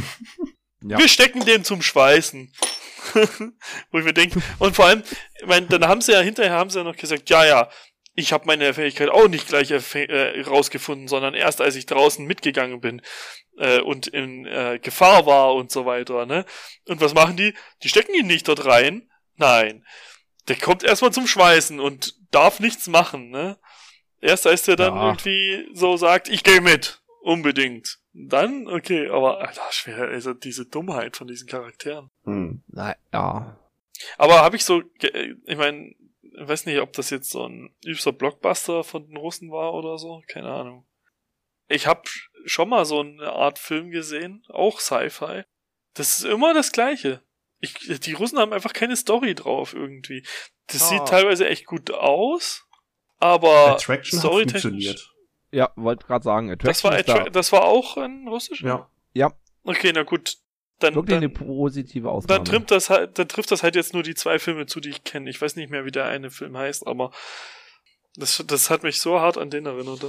Ja. Wir stecken den zum Schweißen. Wo ich mir denke, und vor allem, ich mein, dann haben sie ja hinterher haben sie ja noch gesagt, ja, ja, ich habe meine Fähigkeit auch nicht gleich äh, rausgefunden, sondern erst als ich draußen mitgegangen bin äh, und in äh, Gefahr war und so weiter. Ne? Und was machen die? Die stecken ihn nicht dort rein. Nein. Der kommt erstmal zum Schweißen und darf nichts machen. Ne? Erst als der dann ja. irgendwie so sagt, ich gehe mit. Unbedingt. Dann, okay, aber Alter, schwer, also diese Dummheit von diesen Charakteren. Hm. Na, ja. Aber habe ich so, ich meine, ich weiß nicht, ob das jetzt so ein übster Blockbuster von den Russen war oder so, keine Ahnung. Ich habe schon mal so eine Art Film gesehen, auch Sci-Fi. Das ist immer das Gleiche. Ich, die Russen haben einfach keine Story drauf irgendwie. Das ah. sieht teilweise echt gut aus, aber Attraction Story hat funktioniert. Ja, wollte gerade sagen, Attraction das war, Attra da. das war auch in Russisch? Ja. Ja. Okay, na gut. Dann, Wirklich dann, eine positive Ausnahme. Dann trifft, das halt, dann trifft das halt jetzt nur die zwei Filme zu, die ich kenne. Ich weiß nicht mehr, wie der eine Film heißt, aber das, das hat mich so hart an den erinnert.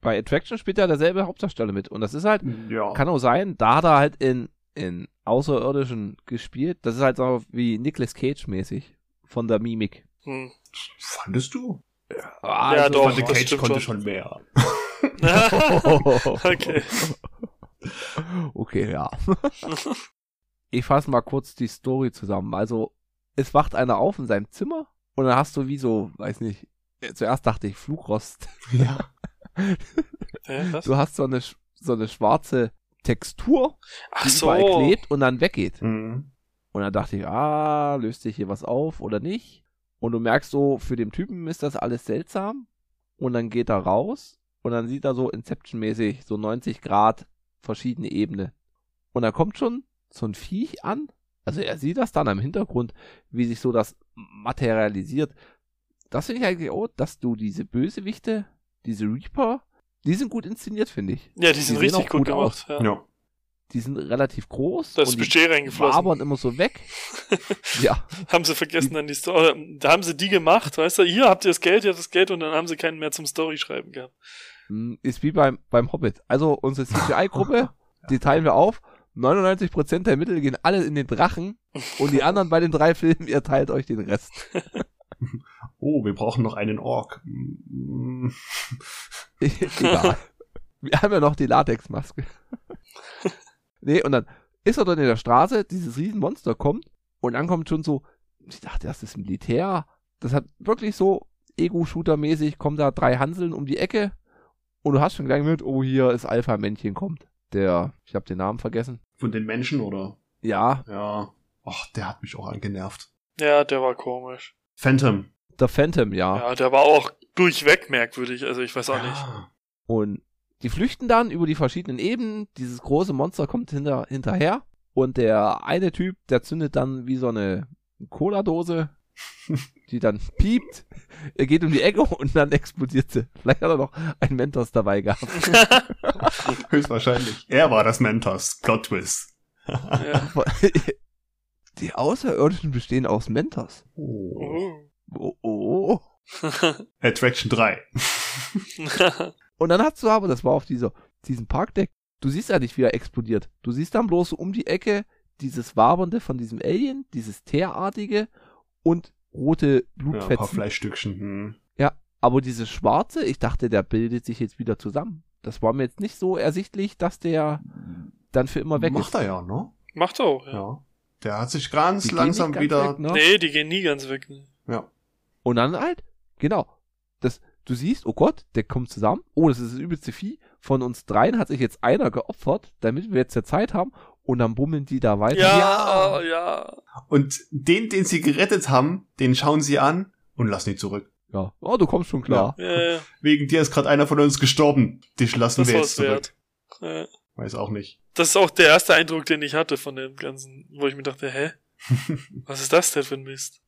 Bei Attraction spielt er derselbe Hauptdarsteller mit. Und das ist halt, ja. kann auch sein, da hat er halt in, in Außerirdischen gespielt. Das ist halt so wie Nicolas Cage mäßig. Von der Mimik. Hm. Fandest du? Ja, also, ja doch. Cage konnte schon mehr. okay. Okay, ja. ich fasse mal kurz die Story zusammen. Also, es wacht einer auf in seinem Zimmer und dann hast du wie so, weiß nicht, zuerst dachte ich Flugrost. Ja. du hast so eine, so eine schwarze Textur, Ach die so. überall klebt und dann weggeht. Mhm. Und dann dachte ich, ah, löst sich hier was auf oder nicht? Und du merkst so, für den Typen ist das alles seltsam. Und dann geht er raus und dann sieht er so Inception-mäßig so 90 Grad verschiedene Ebene. Und da kommt schon so ein Viech an. Also er sieht das dann am Hintergrund, wie sich so das materialisiert. Das finde ich eigentlich auch, dass du diese Bösewichte, diese Reaper, die sind gut inszeniert, finde ich. Ja, die sind die richtig gut, gut gemacht. Ja. ja. Die sind relativ groß. Da ist Budget reingeflossen. Aber immer so weg. ja. Haben sie vergessen dann die Story. Da haben sie die gemacht, weißt du, hier habt ihr das Geld, ihr habt das Geld und dann haben sie keinen mehr zum Story schreiben gehabt. Hm, ist wie beim, beim Hobbit. Also unsere CGI-Gruppe, die teilen wir auf. 99% der Mittel gehen alle in den Drachen und die anderen bei den drei Filmen, ihr teilt euch den Rest. Oh, wir brauchen noch einen Ork. Egal. Wir haben ja noch die Latexmaske. nee, und dann ist er dort in der Straße, dieses Riesenmonster kommt und dann kommt schon so, ich dachte, das ist Militär. Das hat wirklich so Ego-Shooter-mäßig, kommen da drei Hanseln um die Ecke und du hast schon gleich mit, oh, hier ist Alpha-Männchen kommt. Der, ich habe den Namen vergessen. Von den Menschen, oder? Ja. Ja. Ach, der hat mich auch angenervt. Ja, der war komisch. Phantom. Der Phantom, ja. Ja, der war auch durchweg merkwürdig, also ich weiß auch ja. nicht. Und die flüchten dann über die verschiedenen Ebenen. Dieses große Monster kommt hinter, hinterher. Und der eine Typ, der zündet dann wie so eine Cola-Dose die dann piept, er geht um die Ecke und dann explodiert sie. Vielleicht hat er noch einen Mentos dabei gehabt. Höchstwahrscheinlich. Er war das Mentos. Plot Twist. Ja. Die Außerirdischen bestehen aus Mentos. Oh. Oh. oh. Attraction 3. und dann hast du aber, das war auf dieser, diesem Parkdeck, du siehst ja nicht, wie er explodiert. Du siehst dann bloß so um die Ecke dieses Wabernde von diesem Alien, dieses Teerartige und rote Blutfetzen. Ja, ein paar Fleischstückchen. Hm. Ja, aber dieses schwarze, ich dachte, der bildet sich jetzt wieder zusammen. Das war mir jetzt nicht so ersichtlich, dass der dann für immer weg Macht ist. Macht er ja, ne? Macht er auch, ja. ja. Der hat sich ganz die langsam ganz wieder. Weg, ne? Nee, die gehen nie ganz weg. Ne? Ja. Und dann halt, genau. Das, du siehst, oh Gott, der kommt zusammen. Oh, das ist das übelste Vieh. Von uns dreien hat sich jetzt einer geopfert, damit wir jetzt ja Zeit haben und dann bummeln die da weiter. Ja, ja. ja. Und den, den sie gerettet haben, den schauen sie an und lassen ihn zurück. Ja. Oh, du kommst schon klar. Ja. Ja, Wegen dir ist gerade einer von uns gestorben. Dich lassen das wir jetzt zurück. Ja. Weiß auch nicht. Das ist auch der erste Eindruck, den ich hatte von dem Ganzen, wo ich mir dachte, hä? Was ist das denn für ein Mist?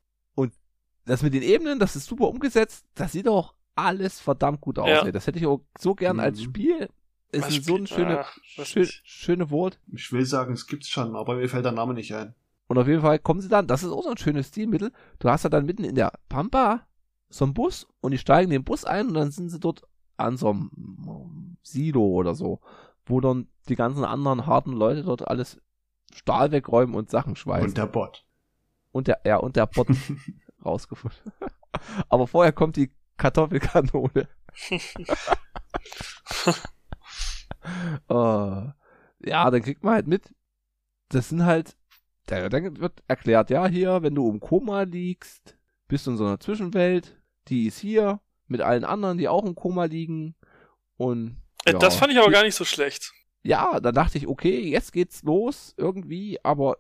Das mit den Ebenen, das ist super umgesetzt. Das sieht auch alles verdammt gut aus. Ja. Das hätte ich auch so gern mhm. als Spiel ist ein so ein schöne, ah, schön, schöne Wort. Ich will sagen, es gibt's schon, aber mir fällt der Name nicht ein. Und auf jeden Fall kommen sie dann, das ist auch so ein schönes Stilmittel. Du hast ja dann mitten in der Pampa so einen Bus und die steigen den Bus ein und dann sind sie dort an so einem Silo oder so, wo dann die ganzen anderen harten Leute dort alles Stahl wegräumen und Sachen schweißen. Und der Bot. Und der, ja, und der Bot rausgefunden. Aber vorher kommt die Kartoffelkanone. oh. Ja, dann kriegt man halt mit, das sind halt, da, dann wird erklärt, ja, hier, wenn du im Koma liegst, bist du in so einer Zwischenwelt, die ist hier, mit allen anderen, die auch im Koma liegen. Und Äh, ja, Das fand ich aber gar nicht so schlecht. Ja, da dachte ich, okay, jetzt geht's los irgendwie, aber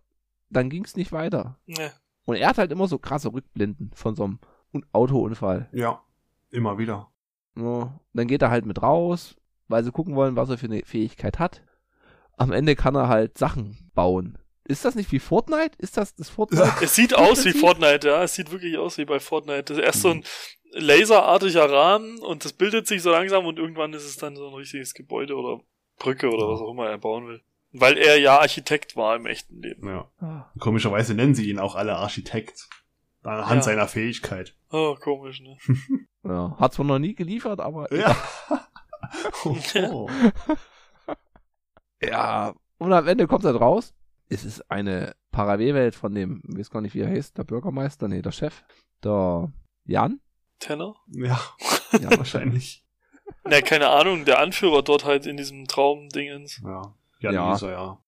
dann ging's nicht weiter. Nee. Und er hat halt immer so krasse Rückblenden von so einem Un- Autounfall. Ja, immer wieder. Ja, dann geht er halt mit raus, weil sie gucken wollen, was er für eine Fähigkeit hat. Am Ende kann er halt Sachen bauen. Ist das nicht wie Fortnite? Ist das das Fortnite? Es sieht aus wie? Fortnite, ja. Es sieht wirklich aus wie bei Fortnite. Das ist erst so ein laserartiger Rahmen und das bildet sich so langsam und irgendwann ist es dann so ein richtiges Gebäude oder Brücke oder was auch immer er bauen will. Weil er ja Architekt war im echten Leben. Ja. Ah, Komischerweise nennen sie ihn auch alle Architekt. Anhand Ja. seiner Fähigkeit. Oh, komisch, ne? ja. Hat zwar noch nie geliefert, aber Ja. oh, oh. Ja, und am Ende kommt er raus. Es ist eine Parallelwelt von dem, ich weiß gar nicht, wie er heißt, der Bürgermeister, nee, der Chef, der Jan. Tenor? Ja, Ja, wahrscheinlich. Ne, keine Ahnung, der Anführer dort halt in diesem Traumdingens. Ja. Ja, Ja. ja. Ist er, ja.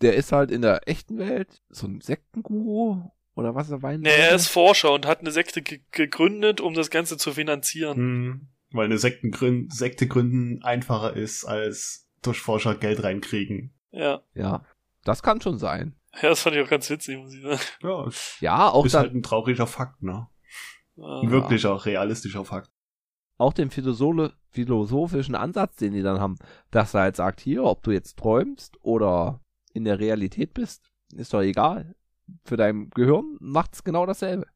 Der ist halt in der echten Welt so ein Sektenguru oder was er weinen Ne, er ist Forscher und hat eine Sekte ge gegründet, um das Ganze zu finanzieren. Hm. Weil eine Sektengrün Sekte gründen einfacher ist, als durch Forscher Geld reinkriegen. Ja. Ja, das kann schon sein. Ja, das fand ich auch ganz witzig, muss ich sagen. Ja, ist Ja, auch, ist dann, halt ein trauriger Fakt, ne? Ja. Ein wirklicher, realistischer Fakt. Auch den philosoph philosophischen Ansatz, den die dann haben, dass er halt sagt, hier, ob du jetzt träumst oder in der Realität bist, ist doch egal. Für dein Gehirn macht's genau dasselbe.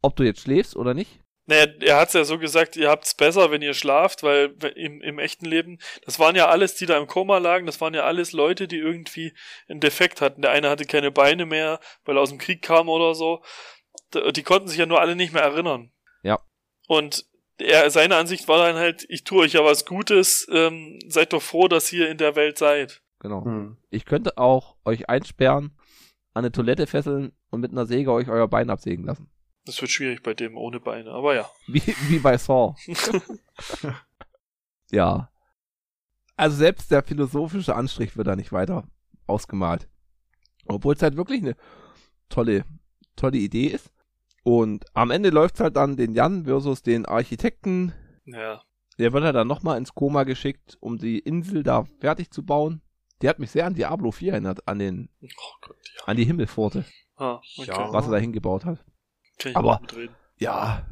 Ob du jetzt schläfst oder nicht. Naja, er hat's ja so gesagt, ihr habt's besser, wenn ihr schlaft, weil im, im echten Leben, das waren ja alles, die da im Koma lagen, das waren ja alles Leute, die irgendwie einen Defekt hatten. Der eine hatte keine Beine mehr, weil er aus dem Krieg kam oder so. Die konnten sich ja nur alle nicht mehr erinnern. Ja. Und er, seine Ansicht war dann halt, ich tue euch ja was Gutes, ähm, seid doch froh, dass ihr in der Welt seid. Genau. Hm. Ich könnte auch euch einsperren, an eine Toilette fesseln und mit einer Säge euch euer Bein absägen lassen. Das wird schwierig bei dem ohne Beine, aber ja. Wie, wie bei Saw. ja. Also selbst der philosophische Anstrich wird da nicht weiter ausgemalt. Obwohl es halt wirklich eine tolle, tolle Idee ist. Und am Ende läuft es halt dann den Jan versus den Architekten. ja. Der wird halt dann nochmal ins Koma geschickt, um die Insel da fertig zu bauen. Die hat mich sehr an Diablo 4 erinnert, an den, Oh Gott, ja. an die Himmelpforte, Ah, okay. Ja. was er da hingebaut hat. Kann ich aber- ja,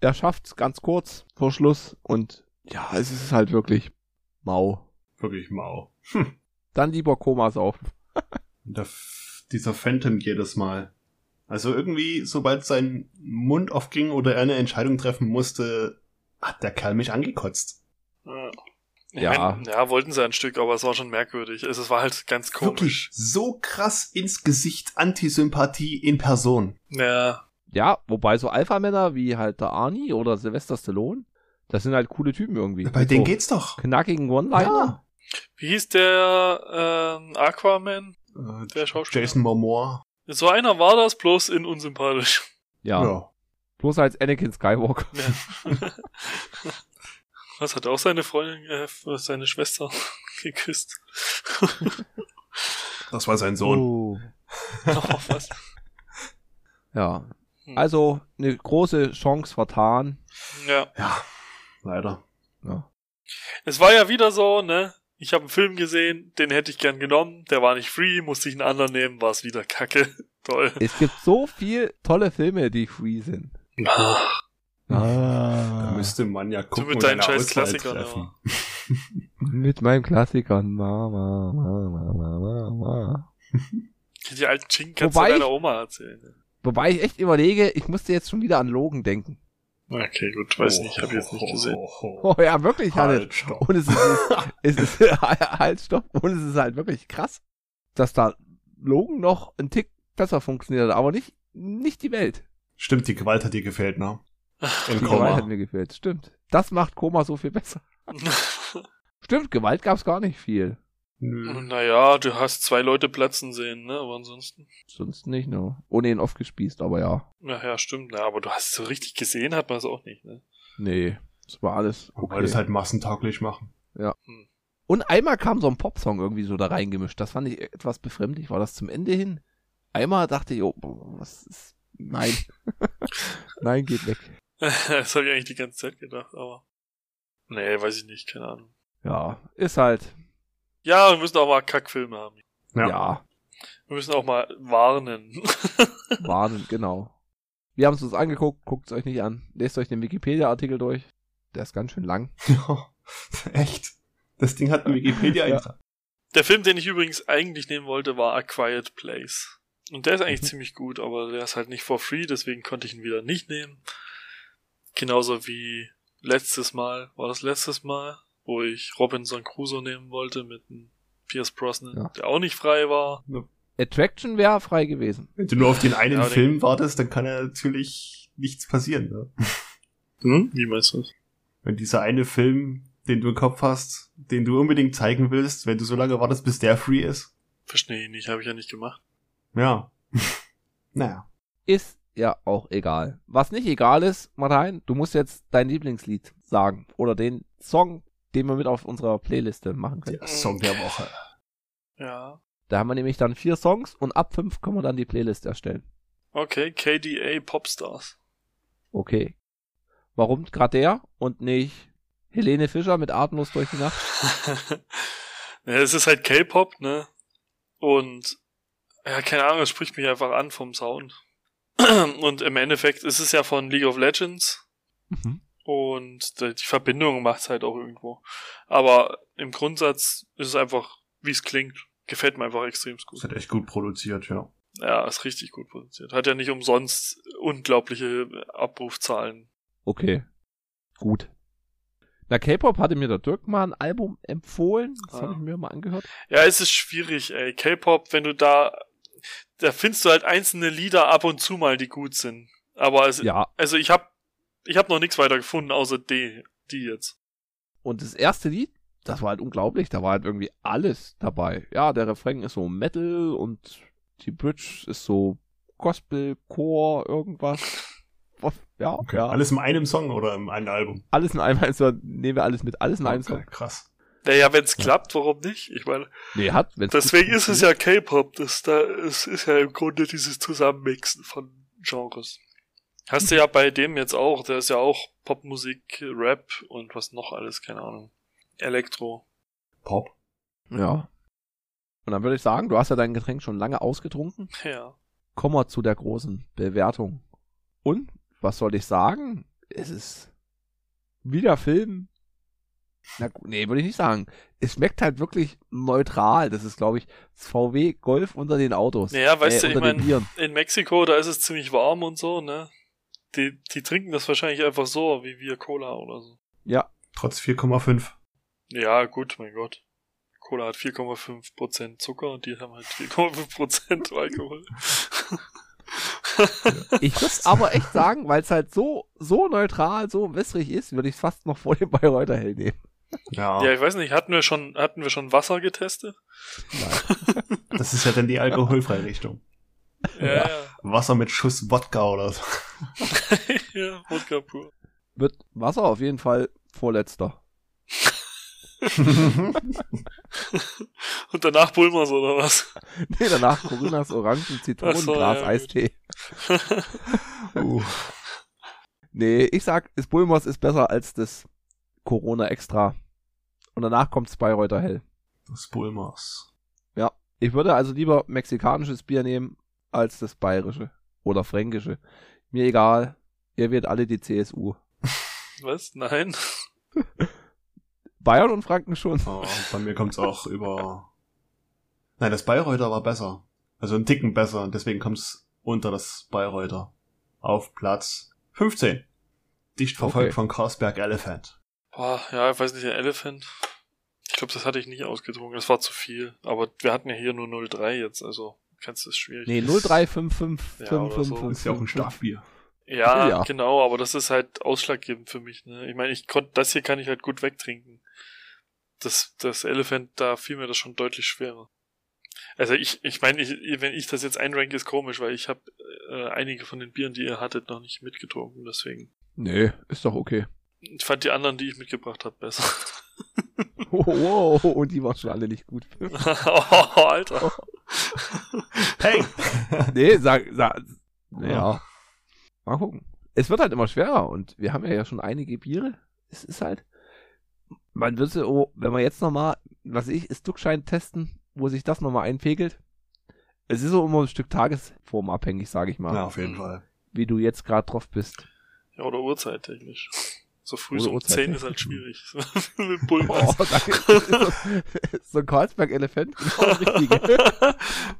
er schafft's ganz kurz vor Schluss und ja, es ist halt wirklich mau. Wirklich mau. Dann lieber Komas auf. Der, dieser Phantom jedes Mal. Also irgendwie, sobald sein Mund aufging oder er eine Entscheidung treffen musste, hat der Kerl mich angekotzt. Ja. Ja. Ja, wollten sie ein Stück, aber es war schon merkwürdig. Es es war halt ganz komisch. Wirklich so krass ins Gesicht Antisympathie in Person. Ja, Ja, wobei so Alpha-Männer wie halt der Arnie oder Sylvester Stallone, das sind halt coole Typen irgendwie. Bei denen so geht's doch. Knackigen One-Liner. wie hieß der ähm, Aquaman? Äh, Der Schauspieler. Jason Momoa. So einer war das, bloß in unsympathisch. Ja. Ja. Bloß als Anakin Skywalker. Ja. Was hat auch seine Freundin, äh, seine Schwester geküsst? Das war sein Sohn. Oh. oh, was? Ja. Hm. Also eine große Chance vertan. Ja. Ja, leider. Ja. Es war ja wieder so, ne? Ich habe einen Film gesehen, den hätte ich gern genommen. Der war nicht free, musste ich einen anderen nehmen, war es wieder kacke. Toll. Es gibt so viel tolle Filme, die free sind. Ah. Da müsste man ja gucken mit und deinen eine scheiß Klassikern, treffen. Mit meinem Klassiker. Ma, ma, ma, ma, ma, ma, ma. Die alten Schinken kannst Wobei du ich- deiner Oma erzählen. Wobei ich echt überlege, ich musste jetzt schon wieder an Logan denken. Okay, gut, weiß nicht, habe jetzt nicht gesehen. Oh, oh, oh. Oh ja, wirklich. Halt, stopp. Und es ist, es ist halt, stopp. Und es ist halt wirklich krass, dass da Logan noch ein Tick besser funktioniert, aber nicht, nicht die Welt. Stimmt, die Gewalt hat dir gefällt, ne? In Die Gewalt hat Koma. mir gefehlt. Stimmt. Das macht Koma so viel besser. Stimmt, Gewalt gab's gar nicht viel. Nö. naja, du hast zwei Leute platzen sehen, ne? Aber ansonsten. Sonst nicht, ne? Ohne ihn aufgespießt, aber ja. Ja, ja, stimmt. Ja, aber du hast es so richtig gesehen, hat man es auch nicht, ne? Nee, das war alles okay. wollte es halt massentauglich machen. Und einmal kam so ein Popsong irgendwie so da reingemischt. Das fand ich etwas befremdlich. War das zum Ende hin? Einmal dachte ich, oh, was ist. Nein. Nein, geht weg. das habe ich eigentlich die ganze Zeit gedacht, aber. Nee, weiß ich nicht, keine Ahnung. Ja, ist halt. Ja, wir müssen auch mal Kackfilme haben. Ja, Ja. Wir müssen auch mal warnen. warnen, genau. Wir haben es uns angeguckt, guckt es euch nicht an. Lest euch den Wikipedia-Artikel durch. Der ist ganz schön lang. Echt? Das Ding hat einen Wikipedia-Eintrag. Der Film, den ich übrigens eigentlich nehmen wollte, war A Quiet Place. Und der ist eigentlich Mhm. ziemlich gut, aber der ist halt nicht for free, deswegen konnte ich ihn wieder nicht nehmen. Genauso wie letztes Mal, war das letztes Mal, wo ich Robinson Crusoe nehmen wollte mit einem Pierce Brosnan, Ja. der auch nicht frei war. Attraction wäre frei gewesen. Wenn du nur auf den einen Ja, den- Film wartest, dann kann ja natürlich nichts passieren. Ne? Hm? Wie meinst du das? Wenn dieser eine Film, den du im Kopf hast, den du unbedingt zeigen willst, wenn du so lange wartest, bis der free ist. Verstehe ich nicht, habe ich ja nicht gemacht. Ja. naja. Ist ja auch egal. Was nicht egal ist, Martin, du musst jetzt dein Lieblingslied sagen. Oder den Song, den wir mit auf unserer Playliste machen können. Der Song der Woche. Ja. Da haben wir nämlich dann vier Songs und ab fünf können wir dann die Playlist erstellen. Okay, KDA Popstars. Okay. Warum gerade der und nicht Helene Fischer mit Atemlos durch die Nacht? ja, es ist halt K-Pop, ne? Und ja, keine Ahnung, es spricht mich einfach an vom Sound. Und im Endeffekt ist es ja von League of Legends Mhm. Und die Verbindung macht's halt auch irgendwo. Aber im Grundsatz ist es einfach, wie es klingt. Gefällt mir einfach extrem gut. hat echt gut produziert, ja. Ja, ist richtig gut produziert. Hat ja nicht umsonst unglaubliche Abrufzahlen. Okay. Gut. Na, K-Pop hatte mir der Dirk mal ein Album empfohlen. Das Ah. habe ich mir mal angehört. Ja, es ist schwierig, ey. K-Pop, wenn du da, da findest du halt einzelne Lieder ab und zu mal, die gut sind. Aber es, Ja. also ich hab, ich hab noch nichts weiter gefunden, außer die, die jetzt. Und das erste Lied, das war halt unglaublich. Da war halt irgendwie alles dabei. Ja, der Refrain ist so Metal und die Bridge ist so Gospel, Chor, irgendwas. Was? Ja, Okay. ja. Alles in einem Song oder in einem Album? alles in einem, also nehmen wir alles mit, alles in einem Okay, Song. krass. Naja, wenn's Ja. klappt, warum nicht? Ich meine, Nee, hat, wenn's deswegen ist es ja K-Pop. Das da, es ist ja im Grunde dieses Zusammenmixen von Genres. Hast du ja bei dem jetzt auch, der ist ja auch Popmusik, Rap und was noch alles, keine Ahnung. Elektro. Pop. Ja. Und dann würde ich sagen, du hast ja dein Getränk schon lange ausgetrunken. Ja. Kommen wir zu der großen Bewertung. Und, was soll ich sagen? Es ist wie der Film. Na gut, nee, würde ich nicht sagen. Es schmeckt halt wirklich neutral. Das ist, glaube ich, das VW Golf unter den Autos. Naja, weißt äh, du, ich unter den mein- Bieren. in Mexiko, da ist es ziemlich warm und so, ne? Die, die trinken das wahrscheinlich einfach so, wie wir Cola oder so. Ja, Trotz 4,5. Ja, gut, mein Gott. Cola hat 4,5% Zucker und die haben halt 4,5% Alkohol. ich würde aber echt sagen, weil es halt so, so neutral, so wässrig ist, würde ich es fast noch vor dem Bayreuther Hell nehmen. Ja, ja, ich weiß nicht, hatten wir schon, hatten wir schon Wasser getestet? Nein. das ist ja dann die alkoholfreie Richtung. Ja, ja. Wasser mit Schuss Wodka oder so. ja, Wodka pur. Wird Wasser auf jeden Fall vorletzter. Und danach Bulmers oder was? Nee, danach Coronas Orangen, Zitronen, Ach so, Glas, ja, gut. Eistee. uh, Nee, ich sag, das Bulmers ist besser als das Corona Extra. Und danach kommt's Bayreuther Hell. das Bulmers. Ja, ich würde also lieber mexikanisches Bier nehmen als das bayerische oder fränkische. Mir egal, ihr wählt alle die CSU. Was? Nein? Bayern und Franken schon. Oh, bei mir kommt's auch über. Nein, das Bayreuther war besser. Also ein Ticken besser. Deswegen kommt's unter das Bayreuther. Auf Platz 15. Dicht verfolgt Okay. von Carlsberg Elephant. Boah, ja, ich weiß nicht, der Elephant. Ich glaube, das hatte ich nicht ausgetrunken. Das war zu viel. Aber wir hatten ja hier nur 0,3 jetzt, also kannst du es schwierig. Nee, 0355. Ja, oder so. Ist ja auch ein Starkbier. Ja, Ja. genau, aber das ist halt ausschlaggebend für mich. Ne? Ich meine, ich konnte das hier kann ich halt gut wegtrinken. Das, das Elephant, da fiel mir das schon deutlich schwerer. Also ich, ich meine, ich, wenn ich das jetzt einranke, ist komisch, weil ich habe äh, einige von den Bieren, die ihr hattet, noch nicht mitgetrunken. Deswegen. Nee, ist doch okay. Ich fand die anderen, die ich mitgebracht habe, besser. Oh, oh, oh, und die waren schon alle nicht gut. oh, Alter. Hey! nee, sag, sag, ja. Mal gucken. Es wird halt immer schwerer und wir haben ja, ja schon einige Biere. Es ist halt, man wird so, wenn man jetzt nochmal, was ich, ist Duckschein testen, wo sich das nochmal einpegelt. Es ist so immer ein Stück Tagesform abhängig, sage ich mal. Ja, auf jeden Fall. Wie du jetzt gerade drauf bist. Ja, oder Uhrzeit technisch. So früh so um Uhrzeit 10 ist halt schwierig. Mit Bullen. Oh, danke. ist so, so ein Karlsberg-Elefant, das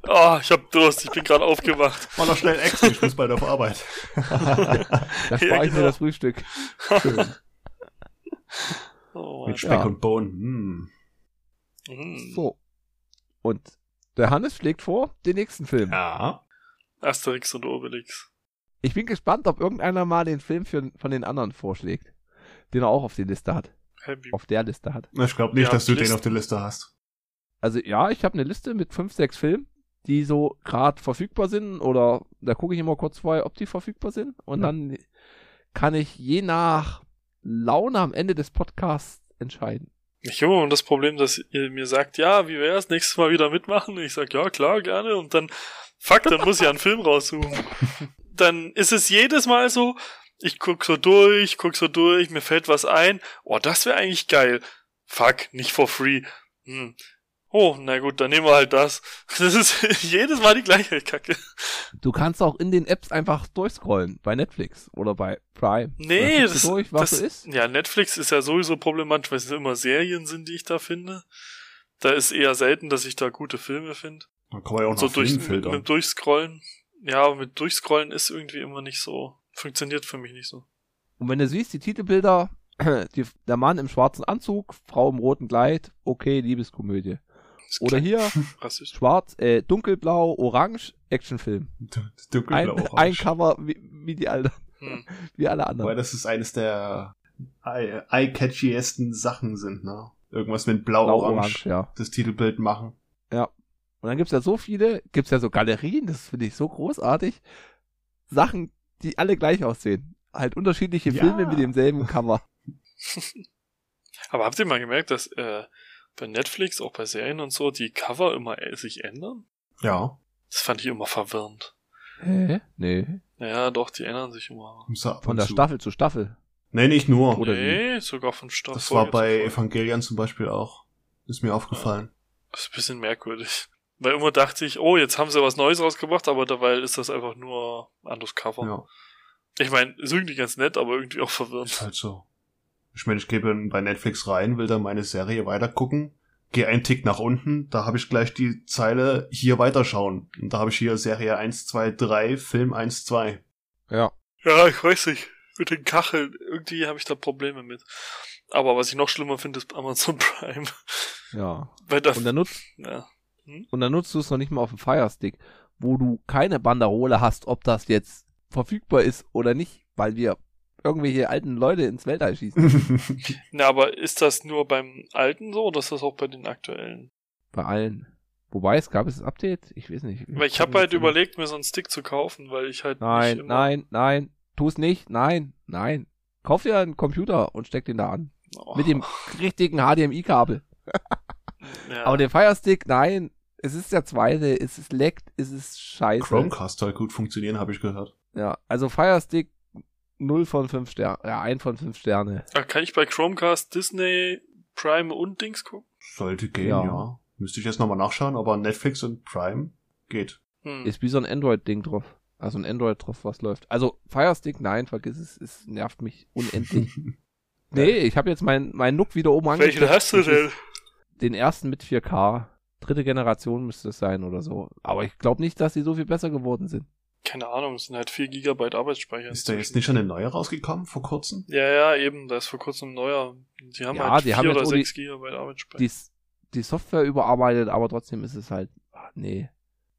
oh, ich hab Durst, ich bin gerade aufgewacht. Mach noch schnell Action, ich muss bald auf Arbeit. Da spare Ja, ich mir genau. das Frühstück. Schön. Oh, Mit. Speck Ja. und Bohnen. Hm. Mhm. So. Und der Hannes schlägt vor den nächsten Film. Ja. Asterix und Obelix. Ich bin gespannt, ob irgendeiner mal den Film für, von den anderen vorschlägt. Den er auch auf die Liste hat. Happy. Auf der Liste hat. Ich glaube nicht, Ja, dass du den Listen. auf der Liste hast. Also ja, ich habe eine Liste mit fünf, sechs Filmen, die so gerade verfügbar sind. Oder da gucke ich immer kurz vorher, ob die verfügbar sind. Und Ja. dann kann ich je nach Laune am Ende des Podcasts entscheiden. Ich habe immer das Problem, dass ihr mir sagt, ja, wie wär's, nächstes Mal wieder mitmachen? Ich sag, ja, klar, gerne. Und dann, fuck, dann muss ich einen Film raussuchen. Dann ist es jedes Mal so, ich guck so durch, guck so durch, mir fällt was ein. Oh, das wäre eigentlich geil. Fuck, nicht for free. Hm. Oh, na gut, dann nehmen wir halt das. Das ist jedes Mal die gleiche Kacke. Du kannst auch in den Apps einfach durchscrollen. Bei Netflix oder bei Prime. Nee, das, du durch, was das so ist. Ja, Netflix ist ja sowieso problematisch, weil es immer Serien sind, die ich da finde. Da ist eher selten, dass ich da gute Filme finde. Da kann man ja auch noch So durch, mit Durchscrollen. Ja, aber mit Durchscrollen ist irgendwie immer nicht so. Funktioniert für mich nicht so. Und wenn du siehst, die Titelbilder, die, der Mann im schwarzen Anzug, Frau im roten Kleid, okay, Liebeskomödie. Das Oder hier schwarz, äh, dunkelblau, orange, Actionfilm. Ein, Dunkelblau ein orange. Cover wie, wie die alle, Hm. wie alle Weil anderen. das ist eines der eye- eye-catchiesten Sachen sind, ne? Irgendwas mit Blau-orange, blau-orange ja. das Titelbild machen. Und dann gibt's ja so viele, gibt's ja so Galerien, das finde ich so großartig. Sachen, die alle gleich aussehen. Halt unterschiedliche Ja. Filme mit demselben Cover. Aber habt ihr mal gemerkt, dass äh, bei Netflix, auch bei Serien und so, die Cover immer äh, sich ändern? Ja. Das fand ich immer verwirrend. Hä? Nee. Naja, doch, die ändern sich immer. Er Von der zu. Staffel zu Staffel. Nee, nicht nur. Oder nee, sogar von Staffel. das war bei. Evangelion zum Beispiel auch. Ist mir aufgefallen. Das ist ein bisschen merkwürdig. Weil immer dachte ich, oh, jetzt haben sie was Neues rausgebracht, aber dabei ist das einfach nur anderes Cover. Ja. Ich meine, ist irgendwie ganz nett, aber irgendwie auch Ist verwirrend. halt so. Ich meine, ich gebe bei Netflix rein, will da meine Serie weitergucken, gehe einen Tick nach unten, da habe ich gleich die Zeile hier weiterschauen. Und da habe ich hier Serie 1, 2, 3, Film 1, 2. Ja. Ja, ich weiß nicht. Mit den Kacheln, irgendwie habe ich da Probleme mit. Aber was ich noch schlimmer finde, ist Amazon Prime. Ja. Weil da, Und dann nutzt, ja. Und dann nutzt du es noch nicht mal auf dem Fire Stick, wo du keine Banderole hast, ob das jetzt verfügbar ist oder nicht, weil wir irgendwelche alten Leute ins Weltall schießen. Na, aber ist das nur beim alten so oder ist das auch bei den aktuellen? Bei allen. Wobei es gab es das Update, ich weiß nicht. Weil ich habe halt überlegt, mir so einen Stick zu kaufen, weil ich halt Nein, nicht immer, nein, nein, tu es nicht, nein, nein. Kauf dir einen Computer und steck den da an. Oh, Mit dem richtigen HDMI-Kabel. ja. Aber der Fire Stick, nein, es ist der zweite, es ist leckt, es ist scheiße. Chromecast soll gut funktionieren, habe ich gehört. Ja, also Fire Stick 0 von 5 Sterne, ja, 1 von 5 Sterne. Ah, Kann ich bei Chromecast Disney Prime und Dings gucken? Sollte gehen, Ja. ja. Müsste ich jetzt nochmal nachschauen, aber Netflix und Prime geht. Hm. Ist wie so ein Android-Ding drauf. Also ein Android drauf, was läuft. Also Fire Stick, nein, vergiss es, es nervt mich unendlich. nee, ich habe jetzt mein, mein Nook wieder oben Welchen angeklickt. hast du denn? Den ersten mit 4K. Dritte Generation müsste es sein oder so. Aber ich glaube nicht, dass die so viel besser geworden sind. Keine Ahnung, es sind halt 4 Gigabyte Arbeitsspeicher. Ist da jetzt nicht schon eine neue rausgekommen vor kurzem? Ja, ja, eben, da ist vor kurzem ein neuer. Die haben Ja, halt die 4 haben jetzt oder auch die- 6 Gigabyte Arbeitsspeicher. Die, die Software überarbeitet, aber trotzdem ist es halt, ah, nee,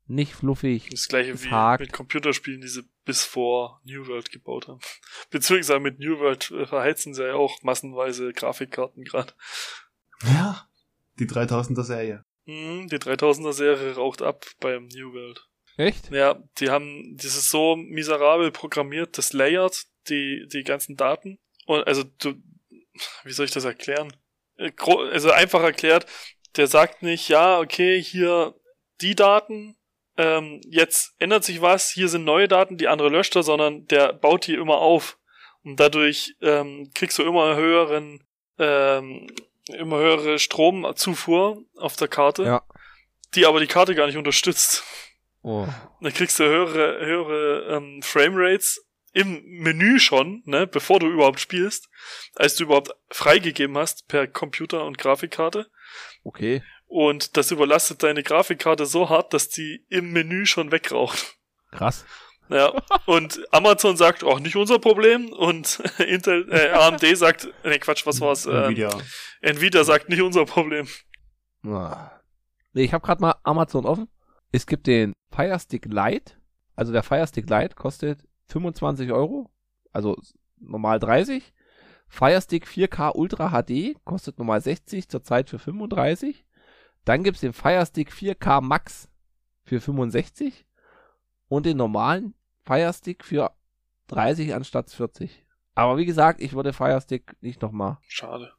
nicht fluffig. Das gleiche Es wie hakt. mit Computerspielen, die sie bis vor New World gebaut haben. Beziehungsweise mit New World äh, verheizen sie ja auch massenweise Grafikkarten gerade. Ja. Die 3000er Serie. Mhm, die 3000er Serie raucht ab beim New World. Echt? Ja, die haben dieses so miserabel programmiert, das layert die, die ganzen Daten. Und also du, wie soll ich das erklären? Äh, Also einfach erklärt, der sagt nicht, ja, okay, hier die Daten, ähm, jetzt ändert sich was, hier sind neue Daten, die andere löscht er, sondern der baut die immer auf. Und dadurch ähm, kriegst du immer höheren, ähm, immer höhere Stromzufuhr auf der Karte, Ja. die aber die Karte gar nicht unterstützt. Oh. Dann kriegst du höhere, höhere ähm, Framerates im Menü schon, ne, bevor du überhaupt spielst, als du überhaupt freigegeben hast per Computer und Grafikkarte. Okay. Und das überlastet deine Grafikkarte so hart, dass die im Menü schon wegraucht. Krass. Ja, und Amazon sagt auch nicht unser Problem und Intel, äh, AMD sagt, nee, Quatsch, was war's? Äh, Nvidia. Nvidia sagt nicht unser Problem. Ah. Nee, ich habe gerade mal Amazon offen. Es gibt den Fire Stick Lite. Also der Fire Stick Lite kostet 25 Euro. Also normal 30. Fire Stick 4K Ultra HD kostet normal 60, zurzeit für 35. Dann gibt's den Fire Stick 4K Max für 65 und den normalen Fire Stick für 30 anstatt 40. Aber wie gesagt, ich würde Fire Stick nicht nochmal. Schade.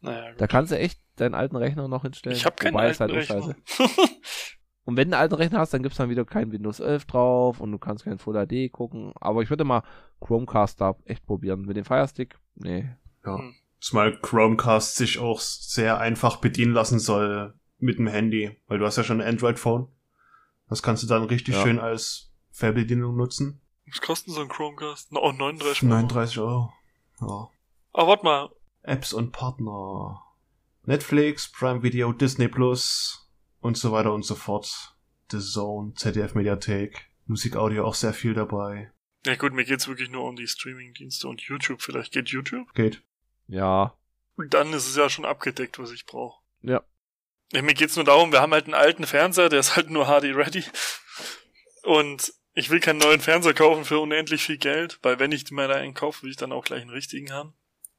Naja, gut. Da kannst du echt deinen alten Rechner noch hinstellen. Ich habe keinen Wobei, ist alten halt auch Rechner. scheiße. Und wenn du einen alten Rechner hast, dann gibt's dann wieder kein Windows 11 drauf und du kannst kein Full HD gucken. Aber ich würde mal Chromecast da echt probieren. Mit dem Fire Stick, nee. Ja. Hm. Zumal Chromecast sich auch sehr einfach bedienen lassen soll mit dem Handy, weil du hast ja schon ein Android-Phone. Das kannst du dann richtig Ja. schön als Fernbedienung nutzen. Was kostet so ein Chromecast? Oh, 39 Euro. 39 Euro. Ja. Aber warte mal, Apps und Partner. Netflix, Prime Video, Disney Plus und so weiter und so fort. The Zone, ZDF Mediathek, Musikaudio auch sehr viel dabei. Ja gut, mir geht's wirklich nur um die Streaming-Dienste und YouTube. Vielleicht geht YouTube. Geht. Ja. Und dann ist es ja schon abgedeckt, was ich brauche. Ja. Ja, mir geht's nur darum, wir haben halt einen alten Fernseher, der ist halt nur HD-ready. Und ich will keinen neuen Fernseher kaufen für unendlich viel Geld, weil wenn ich mir da einen kaufe, will ich dann auch gleich einen richtigen haben.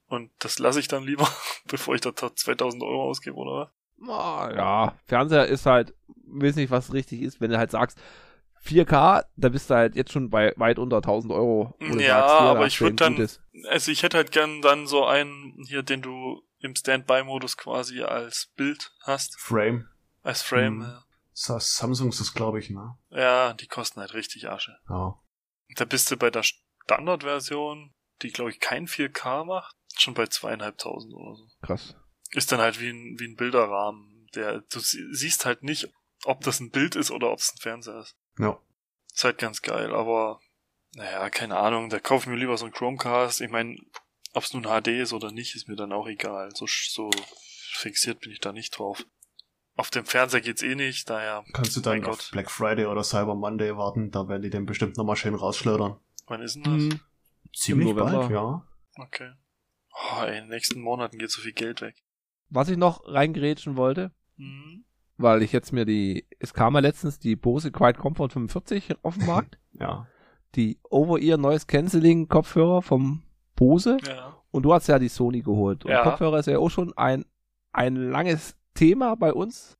Und das lasse ich dann lieber, bevor ich da 2000 Euro ausgebe, oder was? Ah, ja. Fernseher ist halt, weiß nicht, was richtig ist, wenn du halt sagst, 4K, da bist du halt jetzt schon bei weit unter 1000 Euro. Ja, sagst, aber ich hast du würd ein dann-. Also ich hätte halt gern dann so einen hier, den du im Standby-Modus quasi als Bild hast, Frame. als Frame. Mhm. Sa- Samsung ist das, glaube ich, ne? Ja, die kosten halt richtig Asche. Ja. Da bist du bei der Standardversion, die glaube ich kein 4K macht, schon bei zweieinhalbtausend oder so. Krass. Ist dann halt wie ein, wie ein Bilderrahmen. Der, du sie- siehst halt nicht, ob das ein Bild ist oder ob es ein Fernseher ist. Ja. Ist halt ganz geil, aber naja, keine Ahnung, da kaufe ich mir lieber so einen Chromecast. Ich meine, ob es nun HD ist oder nicht, ist mir dann auch egal. So, so fixiert bin ich da nicht drauf. Auf dem Fernseher geht's eh nicht, daher, Kannst du dann auf Gott. Black Friday oder Cyber Monday warten, da werden die den bestimmt nochmal schön rausschleudern. wann ist denn das? Hm. Ziemlich bald, ja. Okay. Oh, ey, in den nächsten Monaten geht so viel Geld weg. Was ich noch reingrätschen wollte, Hm. weil ich jetzt mir die, es kam ja letztens die Bose Quiet Comfort 45 auf den Markt. Ja. die Over-Ear Noise Cancelling Kopfhörer vom Bose. Ja. Und du hast ja die Sony geholt. Und Ja. Kopfhörer ist ja auch schon ein, ein langes Thema bei uns,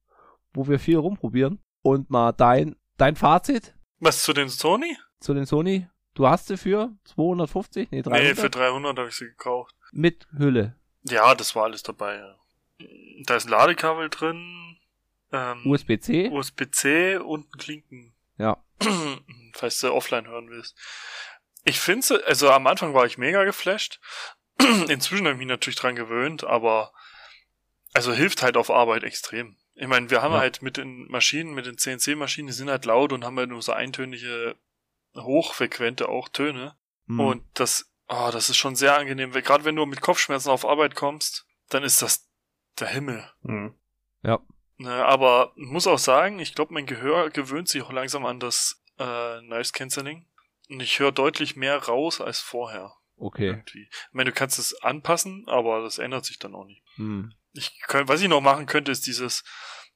wo wir viel rumprobieren. Und mal dein, dein Fazit Was zu den Sony? zu den Sony. Du hast sie für 250? Nee, 300? Nee, für 300 habe ich sie gekauft. Mit Hülle. Ja, das war alles dabei. Ja. Da ist ein Ladekabel drin, ähm, USB-C? USB-C und ein Klinken. Ja. Falls du offline hören willst. Ich finde, also am Anfang war ich mega geflasht. Inzwischen habe ich mich natürlich dran gewöhnt, aber also hilft halt auf Arbeit extrem. Ich meine, wir haben Ja. halt mit den Maschinen, mit den CNC-Maschinen, die sind halt laut und haben halt nur so eintönige, hochfrequente auch Töne. Hm. Und das, oh, das ist schon sehr angenehm. Gerade wenn du mit Kopfschmerzen auf Arbeit kommst, dann ist das der Himmel. Mhm. Ne, aber muss auch sagen, ich glaube, mein Gehör gewöhnt sich auch langsam an das äh, Noise Cancelling. Und ich höre deutlich mehr raus als vorher. Okay. Irgendwie. Ich meine, du kannst es anpassen, aber das ändert sich dann auch nicht. Hm. Ich könnt, was ich noch machen könnte, ist dieses,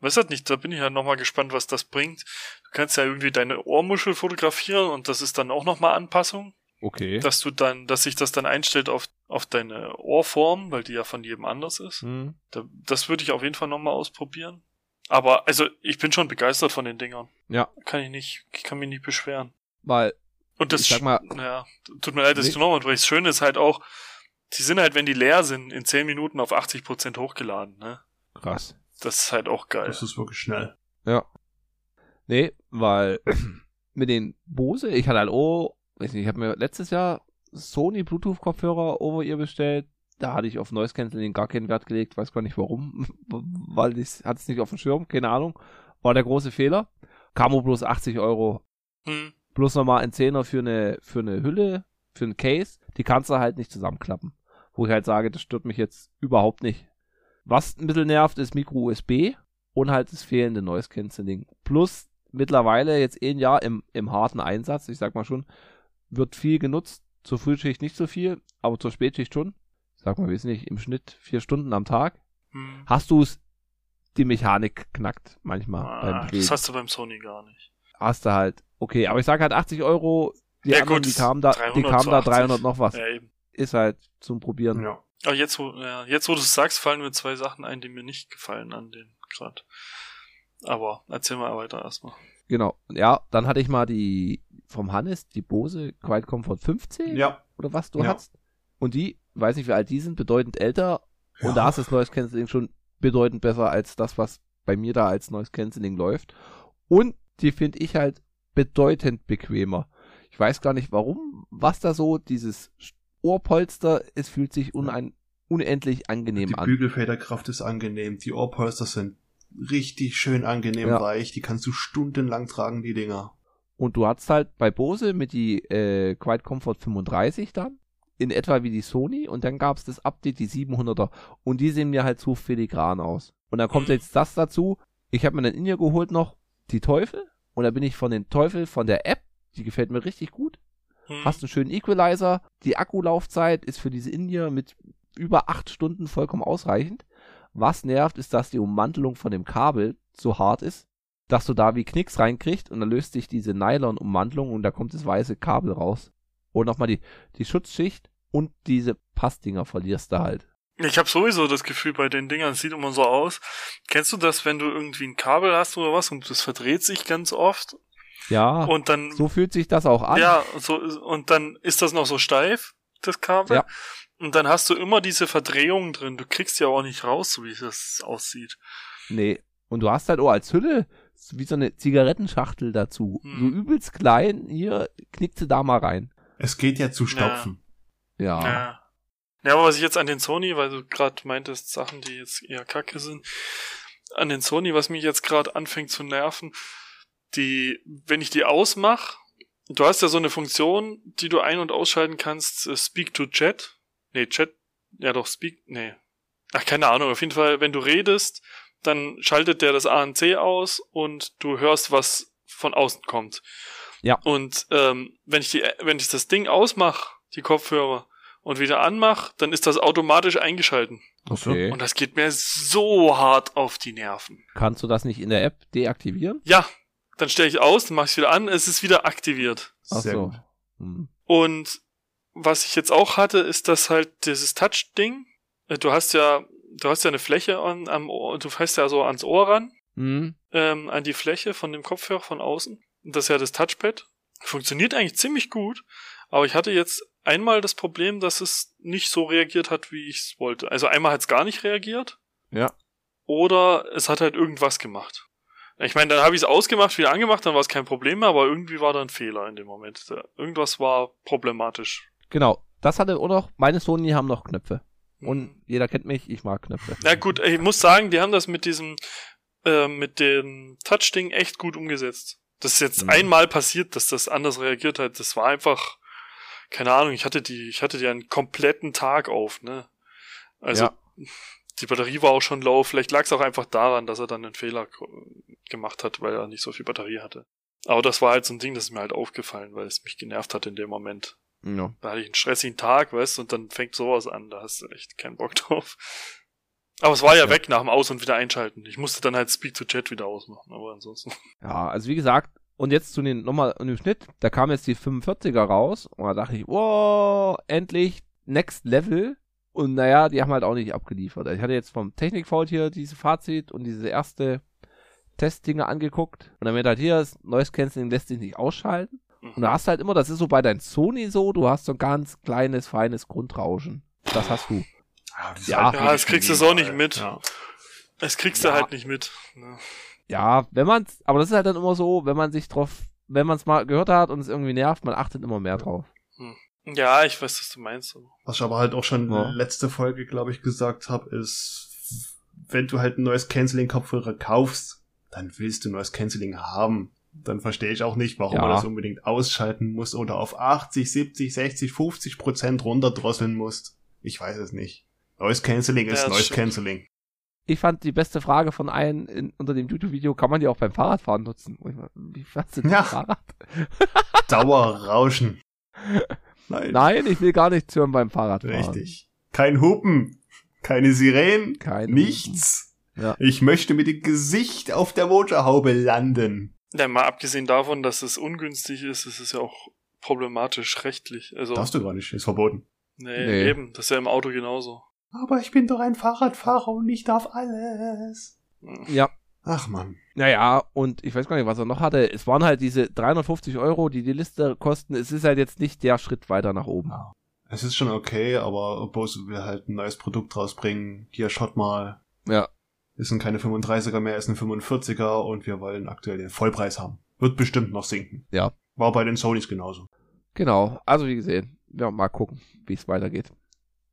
weiß halt nicht, da bin ich halt nochmal gespannt, was das bringt. Du kannst ja irgendwie deine Ohrmuschel fotografieren und das ist dann auch nochmal Anpassung Okay. dass du dann, dass sich das dann einstellt auf, auf deine Ohrform, weil die ja von jedem anders ist. Hm. Da, das würde ich auf jeden Fall nochmal ausprobieren. Aber, also, ich bin schon begeistert von den Dingern. Ja. Kann ich nicht, ich kann mich nicht beschweren. Weil, Und das, ich sag mal, ja, tut mir leid, dass Nee. ich nochmal, weil das Schöne ist halt auch, die sind halt, wenn die leer sind, in 10 Minuten auf 80% hochgeladen, ne? Krass. Das ist halt auch geil. Das ist wirklich schnell. Ja. Nee, weil mit den Bose, ich hatte halt, oh, weiß nicht, ich habe mir letztes Jahr Sony Bluetooth-Kopfhörer over ihr bestellt. Da hatte ich auf Noise Cancelling gar keinen Wert gelegt, weiß gar nicht warum, weil ich hatte es nicht auf dem Schirm, keine Ahnung. War der große Fehler. Camo bloß 80 Euro. Hm. Bloß nochmal ein Zehner für eine, für eine Hülle, für ein Case. Die kannst du halt nicht zusammenklappen. Wo ich halt sage, das stört mich jetzt überhaupt nicht. Was ein bisschen nervt, ist Micro-USB und halt das fehlende Noise Cancelling. Plus mittlerweile jetzt ein Jahr im, im harten Einsatz, ich sag mal schon, wird viel genutzt. Zur Frühschicht nicht so viel, aber zur Spätschicht schon. Sag mal, wir sind nicht im Schnitt vier Stunden am Tag. Hm. Hast du es, die Mechanik knackt manchmal Ah, beim das Drehen. hast du beim Sony gar nicht. Hast du halt. Okay, aber ich sag halt 80 Euro. Die Ja, anderen, gut, die kamen da, die 300 kamen zu da 80. 300 noch was. Ja, eben. Ist halt zum Probieren. Ja. Aber jetzt, wo, ja, jetzt, wo du es sagst, fallen mir zwei Sachen ein, die mir nicht gefallen an den grad. Aber erzähl mal weiter erstmal. Genau. Ja, dann hatte ich mal die vom Hannes, die Bose Quiet Comfort 15 Ja. oder was du Ja. hast. Und die, weiß nicht wie alt die sind, bedeutend älter. Ja. Und da ist das Noise Cancelling schon bedeutend besser als das, was bei mir da als Noise Cancelling läuft. Und die finde ich halt bedeutend bequemer. Ich weiß gar nicht warum, was da so dieses Ohrpolster, es fühlt sich unein, unendlich angenehm Die an. Bügelfederkraft ist angenehm. Die Ohrpolster sind richtig schön angenehm Ja. weich. Die kannst du stundenlang tragen, die Dinger. Und du hattest halt bei Bose mit die äh, Quiet Comfort 35 dann, in etwa wie die Sony, und dann gab es das Update, die 700er, und die sehen mir halt zu filigran aus. Und dann kommt jetzt das dazu, ich habe mir dann in ihr geholt noch die Teufel, und da bin ich von den Teufel, von der App, die gefällt mir richtig gut, Hm. hast einen schönen Equalizer, die Akkulaufzeit ist für diese In-Ear mit über acht Stunden vollkommen ausreichend. Was nervt, ist, dass die Ummantelung von dem Kabel so hart ist, dass du da wie Knicks reinkriegst und dann löst sich diese Nylon-Ummantelung und da kommt das weiße Kabel raus. Und nochmal die, die Schutzschicht und diese Passdinger verlierst du halt. Ich habe sowieso das Gefühl bei den Dingern, es sieht immer so aus. Kennst du das, wenn du irgendwie ein Kabel hast oder was und das verdreht sich ganz oft Ja, und dann so fühlt sich das auch an. ja so und dann ist das noch so steif das Kabel Ja. und dann hast du immer diese Verdrehungen drin. Du kriegst ja auch nicht raus, so wie das aussieht. Nee. Und du hast halt auch als Hülle wie so eine Zigarettenschachtel dazu. Hm. So übelst klein, hier knickt sie da mal rein. Es geht ja zu stopfen. Ja. Ja. Ja, aber was ich jetzt an den Sony, weil du gerade meintest, Sachen, die jetzt eher kacke sind, an den Sony, was mich jetzt gerade anfängt zu nerven, die, wenn ich die ausmache, du hast ja so eine Funktion, die du ein- und ausschalten kannst, äh, Speak to Chat. Nee, Chat, ja doch, Speak, nee. Ach, keine Ahnung, auf jeden Fall, wenn du redest, dann schaltet der das ANC aus und du hörst, was von außen kommt. Ja. Und ähm, wenn ich die, wenn ich das Ding ausmache, die Kopfhörer, und wieder anmache, dann ist das automatisch eingeschalten. Ach so. Okay. Und das geht mir so hart auf die Nerven. Kannst du das nicht in der App deaktivieren? Ja, dann stelle ich aus, dann mache ich wieder an, es ist wieder aktiviert. Ach Sehr so. gut. Hm. Und was ich jetzt auch hatte, ist das halt dieses Touch-Ding. Äh, Du hast ja, du hast ja eine Fläche an, am Ohr, du fährst ja so ans Ohr ran, Hm. ähm, an die Fläche von dem Kopfhörer von außen. Und das ist ja das Touchpad. Funktioniert eigentlich ziemlich gut, aber ich hatte jetzt einmal das Problem, dass es nicht so reagiert hat, wie ich es wollte. Also einmal hat es gar nicht reagiert. Ja. Oder es hat halt irgendwas gemacht. Ich meine, dann habe ich es ausgemacht, wieder angemacht, dann war es kein Problem mehr, aber irgendwie war da ein Fehler in dem Moment. Irgendwas war problematisch. Genau. Das hatte auch noch, meine Sony haben noch Knöpfe. Und Hm. jeder kennt mich, ich mag Knöpfe. Ja gut, ich muss sagen, die haben das mit diesem, äh, mit dem Touch-Ding echt gut umgesetzt. Das ist jetzt Mhm. einmal passiert, dass das anders reagiert hat. Das war einfach, keine Ahnung, ich hatte die, ich hatte die einen kompletten Tag auf, ne? Also, Ja. die Batterie war auch schon low. Vielleicht lag es auch einfach daran, dass er dann einen Fehler gemacht hat, weil er nicht so viel Batterie hatte. Aber das war halt so ein Ding, das ist mir halt aufgefallen, weil es mich genervt hat in dem Moment. Ja. Da hatte ich einen stressigen Tag, weißt du, und dann fängt sowas an, da hast du echt keinen Bock drauf. Aber es war ja, Ja. weg nach dem Aus- und wieder einschalten. Ich musste dann halt Speak to Chat wieder ausmachen, aber ansonsten. Ja, also wie gesagt, und jetzt zu den, nochmal in dem Schnitt, da kam jetzt die 45er raus und da dachte ich, wow, endlich, next level. Und naja, die haben halt auch nicht abgeliefert. Ich hatte jetzt vom Technikfault hier diese Fazit und diese erste Testdinge angeguckt. Und dann wird halt hier, das Noise Cancelling lässt sich nicht ausschalten. Und da hast du halt immer, das ist so bei deinem Sony so, du hast so ein ganz kleines, feines Grundrauschen. das hast du. Ah, das ist Ja. Ja, das kriegst du so nicht mit. Ja. Das kriegst Ja. du halt nicht mit. Ja, wenn man's, aber das ist halt dann immer so, wenn man sich drauf, wenn man es mal gehört hat und es irgendwie nervt, man achtet immer mehr drauf. Ja, ich weiß, was du meinst. Was ich aber halt auch schon Ja. letzte Folge, glaube ich, gesagt habe, ist, wenn du halt ein neues Canceling-Kopfhörer kaufst, dann willst du ein neues Canceling haben. Dann verstehe ich auch nicht, warum Ja. man das unbedingt ausschalten muss oder auf 80, 70, 60, 50 Prozent runterdrosseln muss. Ich weiß es nicht. Neues Canceling Ja, ist neues stimmt. Canceling. Ich fand die beste Frage von einem in, unter dem YouTube-Video, kann man die auch beim Fahrradfahren nutzen? Wie fährst du denn Ja. Fahrrad? Dauerrauschen. Nein. Nein, ich will gar nichts hören beim Fahrradfahren. Richtig. Kein Hupen. Keine Sirenen. Kein nichts. Ja. Ich möchte mit dem Gesicht auf der Motorhaube landen. Ja, mal abgesehen davon, dass es ungünstig ist, ist es ja auch problematisch rechtlich. Also, Darfst du gar nicht, ist verboten. nee, Nee. eben, das ist ja im Auto genauso. Aber ich bin doch ein Fahrradfahrer und ich darf alles. Ja. Ach man. Naja, und ich weiß gar nicht, was er noch hatte. Es waren halt diese 350 Euro, die die Liste kosten. Es ist halt jetzt nicht der Schritt weiter nach oben. Es ist schon okay, aber Bose will halt ein neues Produkt rausbringen. Hier, schaut mal. Ja. Ist ein keine 35er mehr, ist ein 45er und wir wollen aktuell den Vollpreis haben. Wird bestimmt noch sinken. Ja. War bei den Sonys genauso. Genau. Also wie gesehen, wir mal gucken, wie es weitergeht.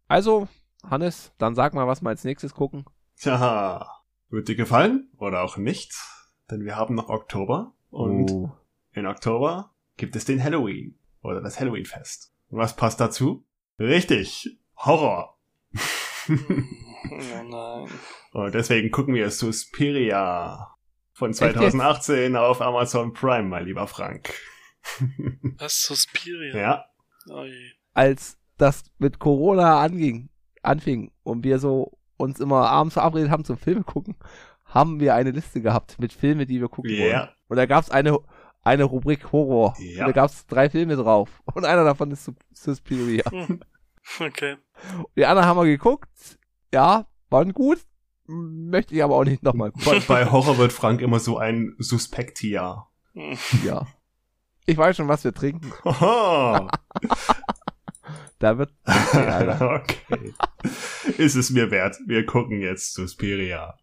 Also, Hannes, dann sag mal, was wir als nächstes gucken. Tja, wird dir gefallen oder auch nicht? Denn wir haben noch Oktober und Oh. in Oktober gibt es den Halloween oder das Halloween-Fest. Und was passt dazu? Richtig, Horror. Oh nein. Und deswegen gucken wir Suspiria von 2018 auf Amazon Prime, mein lieber Frank. Was? Suspiria? ja, Oh je. als das mit Corona anging, anfing und wir so uns immer abends verabredet haben zum Filme gucken, haben wir eine Liste gehabt mit Filmen, die wir gucken wollen. ja, Und da gab's eine, eine Rubrik Horror. Ja. Und da gab's drei Filme drauf. Und einer davon ist Sus- Suspiria. Hm. Okay. Die anderen haben wir geguckt. Ja, waren gut. Möchte ich aber auch nicht nochmal gucken. bei, bei Horror wird Frank immer so ein Suspektia. Hm. ja. Ich weiß schon, was wir trinken. Da wird. Okay, Alter. okay. Ist es mir wert. Wir gucken jetzt Suspiria.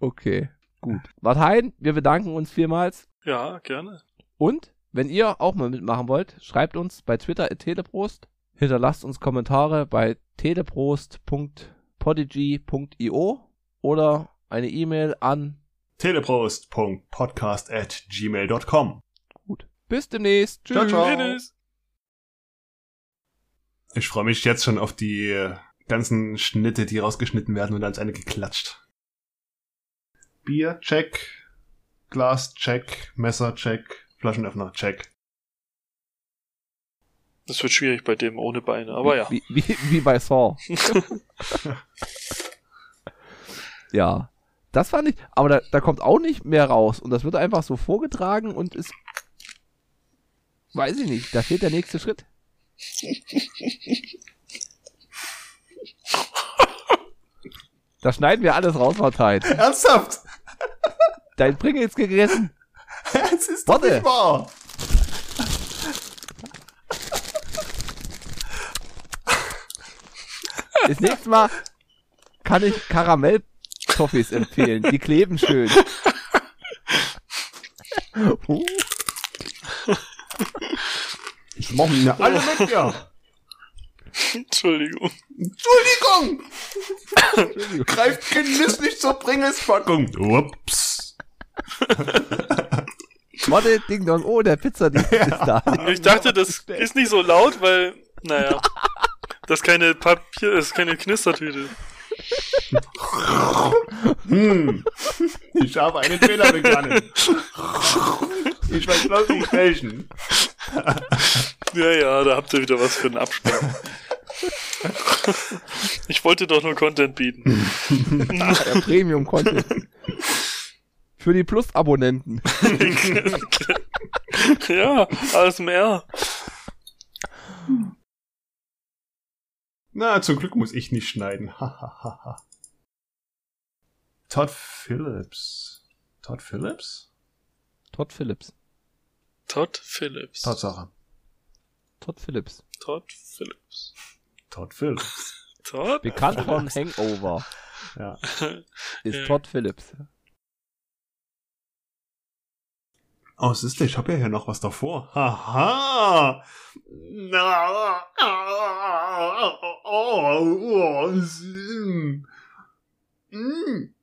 Okay, gut. Martin, wir bedanken uns vielmals. Ja, gerne. Und wenn ihr auch mal mitmachen wollt, schreibt uns bei Twitter at teleprost, hinterlasst uns Kommentare bei teleprost.podigy.io oder eine E-Mail an teleprost.podcast at gmail.com. gut. Bis demnächst. Tschüss. Ciao, ciao. Ich freue mich jetzt schon auf die ganzen Schnitte, die rausgeschnitten werden und dann ist eine geklatscht. Bier, check. Glas, check. Messer, check. Flaschenöffner, check. Das wird schwierig bei dem ohne Beine, aber ja. Wie, wie, wie bei Saw. ja. Das fand ich, aber da, da kommt auch nicht mehr raus und das wird einfach so vorgetragen und ist, weiß ich nicht, da fehlt der nächste Schritt. Da schneiden wir alles raus, Martin. Ernsthaft? Dein Pringles gegessen. Es ist Warte. nicht wahr. Das nächste Mal kann ich Karamell-Toffees empfehlen. Die kleben schön. Uh, Ich mach mir alle mit, ja. Entschuldigung. Entschuldigung. Entschuldigung. Greift genüsslich zur Pringles-Packung. Ups. Warte, Ding Dong, oh, der Pizzadienst ist da. Ich dachte, das ist nicht so laut, weil, naja, das ist keine Papier, das ist keine Knistertüte. Hm. Ich habe einen Fehler begangen. Ich weiß bloß nicht welchen. Ja, ja, da habt ihr wieder was für einen Abspann. Ich wollte doch nur Content bieten. Der Premium-Content. Für die Plus-Abonnenten. ja, ASMR. Na, zum Glück muss ich nicht schneiden. Todd Phillips. Todd Phillips? Todd Phillips. Todd Phillips. Tatsache. Todd Phillips. Todd Phillips. Todd Phillips. Todd? Bekannt von Hangover. Ja. Ist Ja. Todd Phillips. Oh, siehst du, ich habe ja hier noch was davor. Haha! Na, oh, oh, oh, mm. Mm.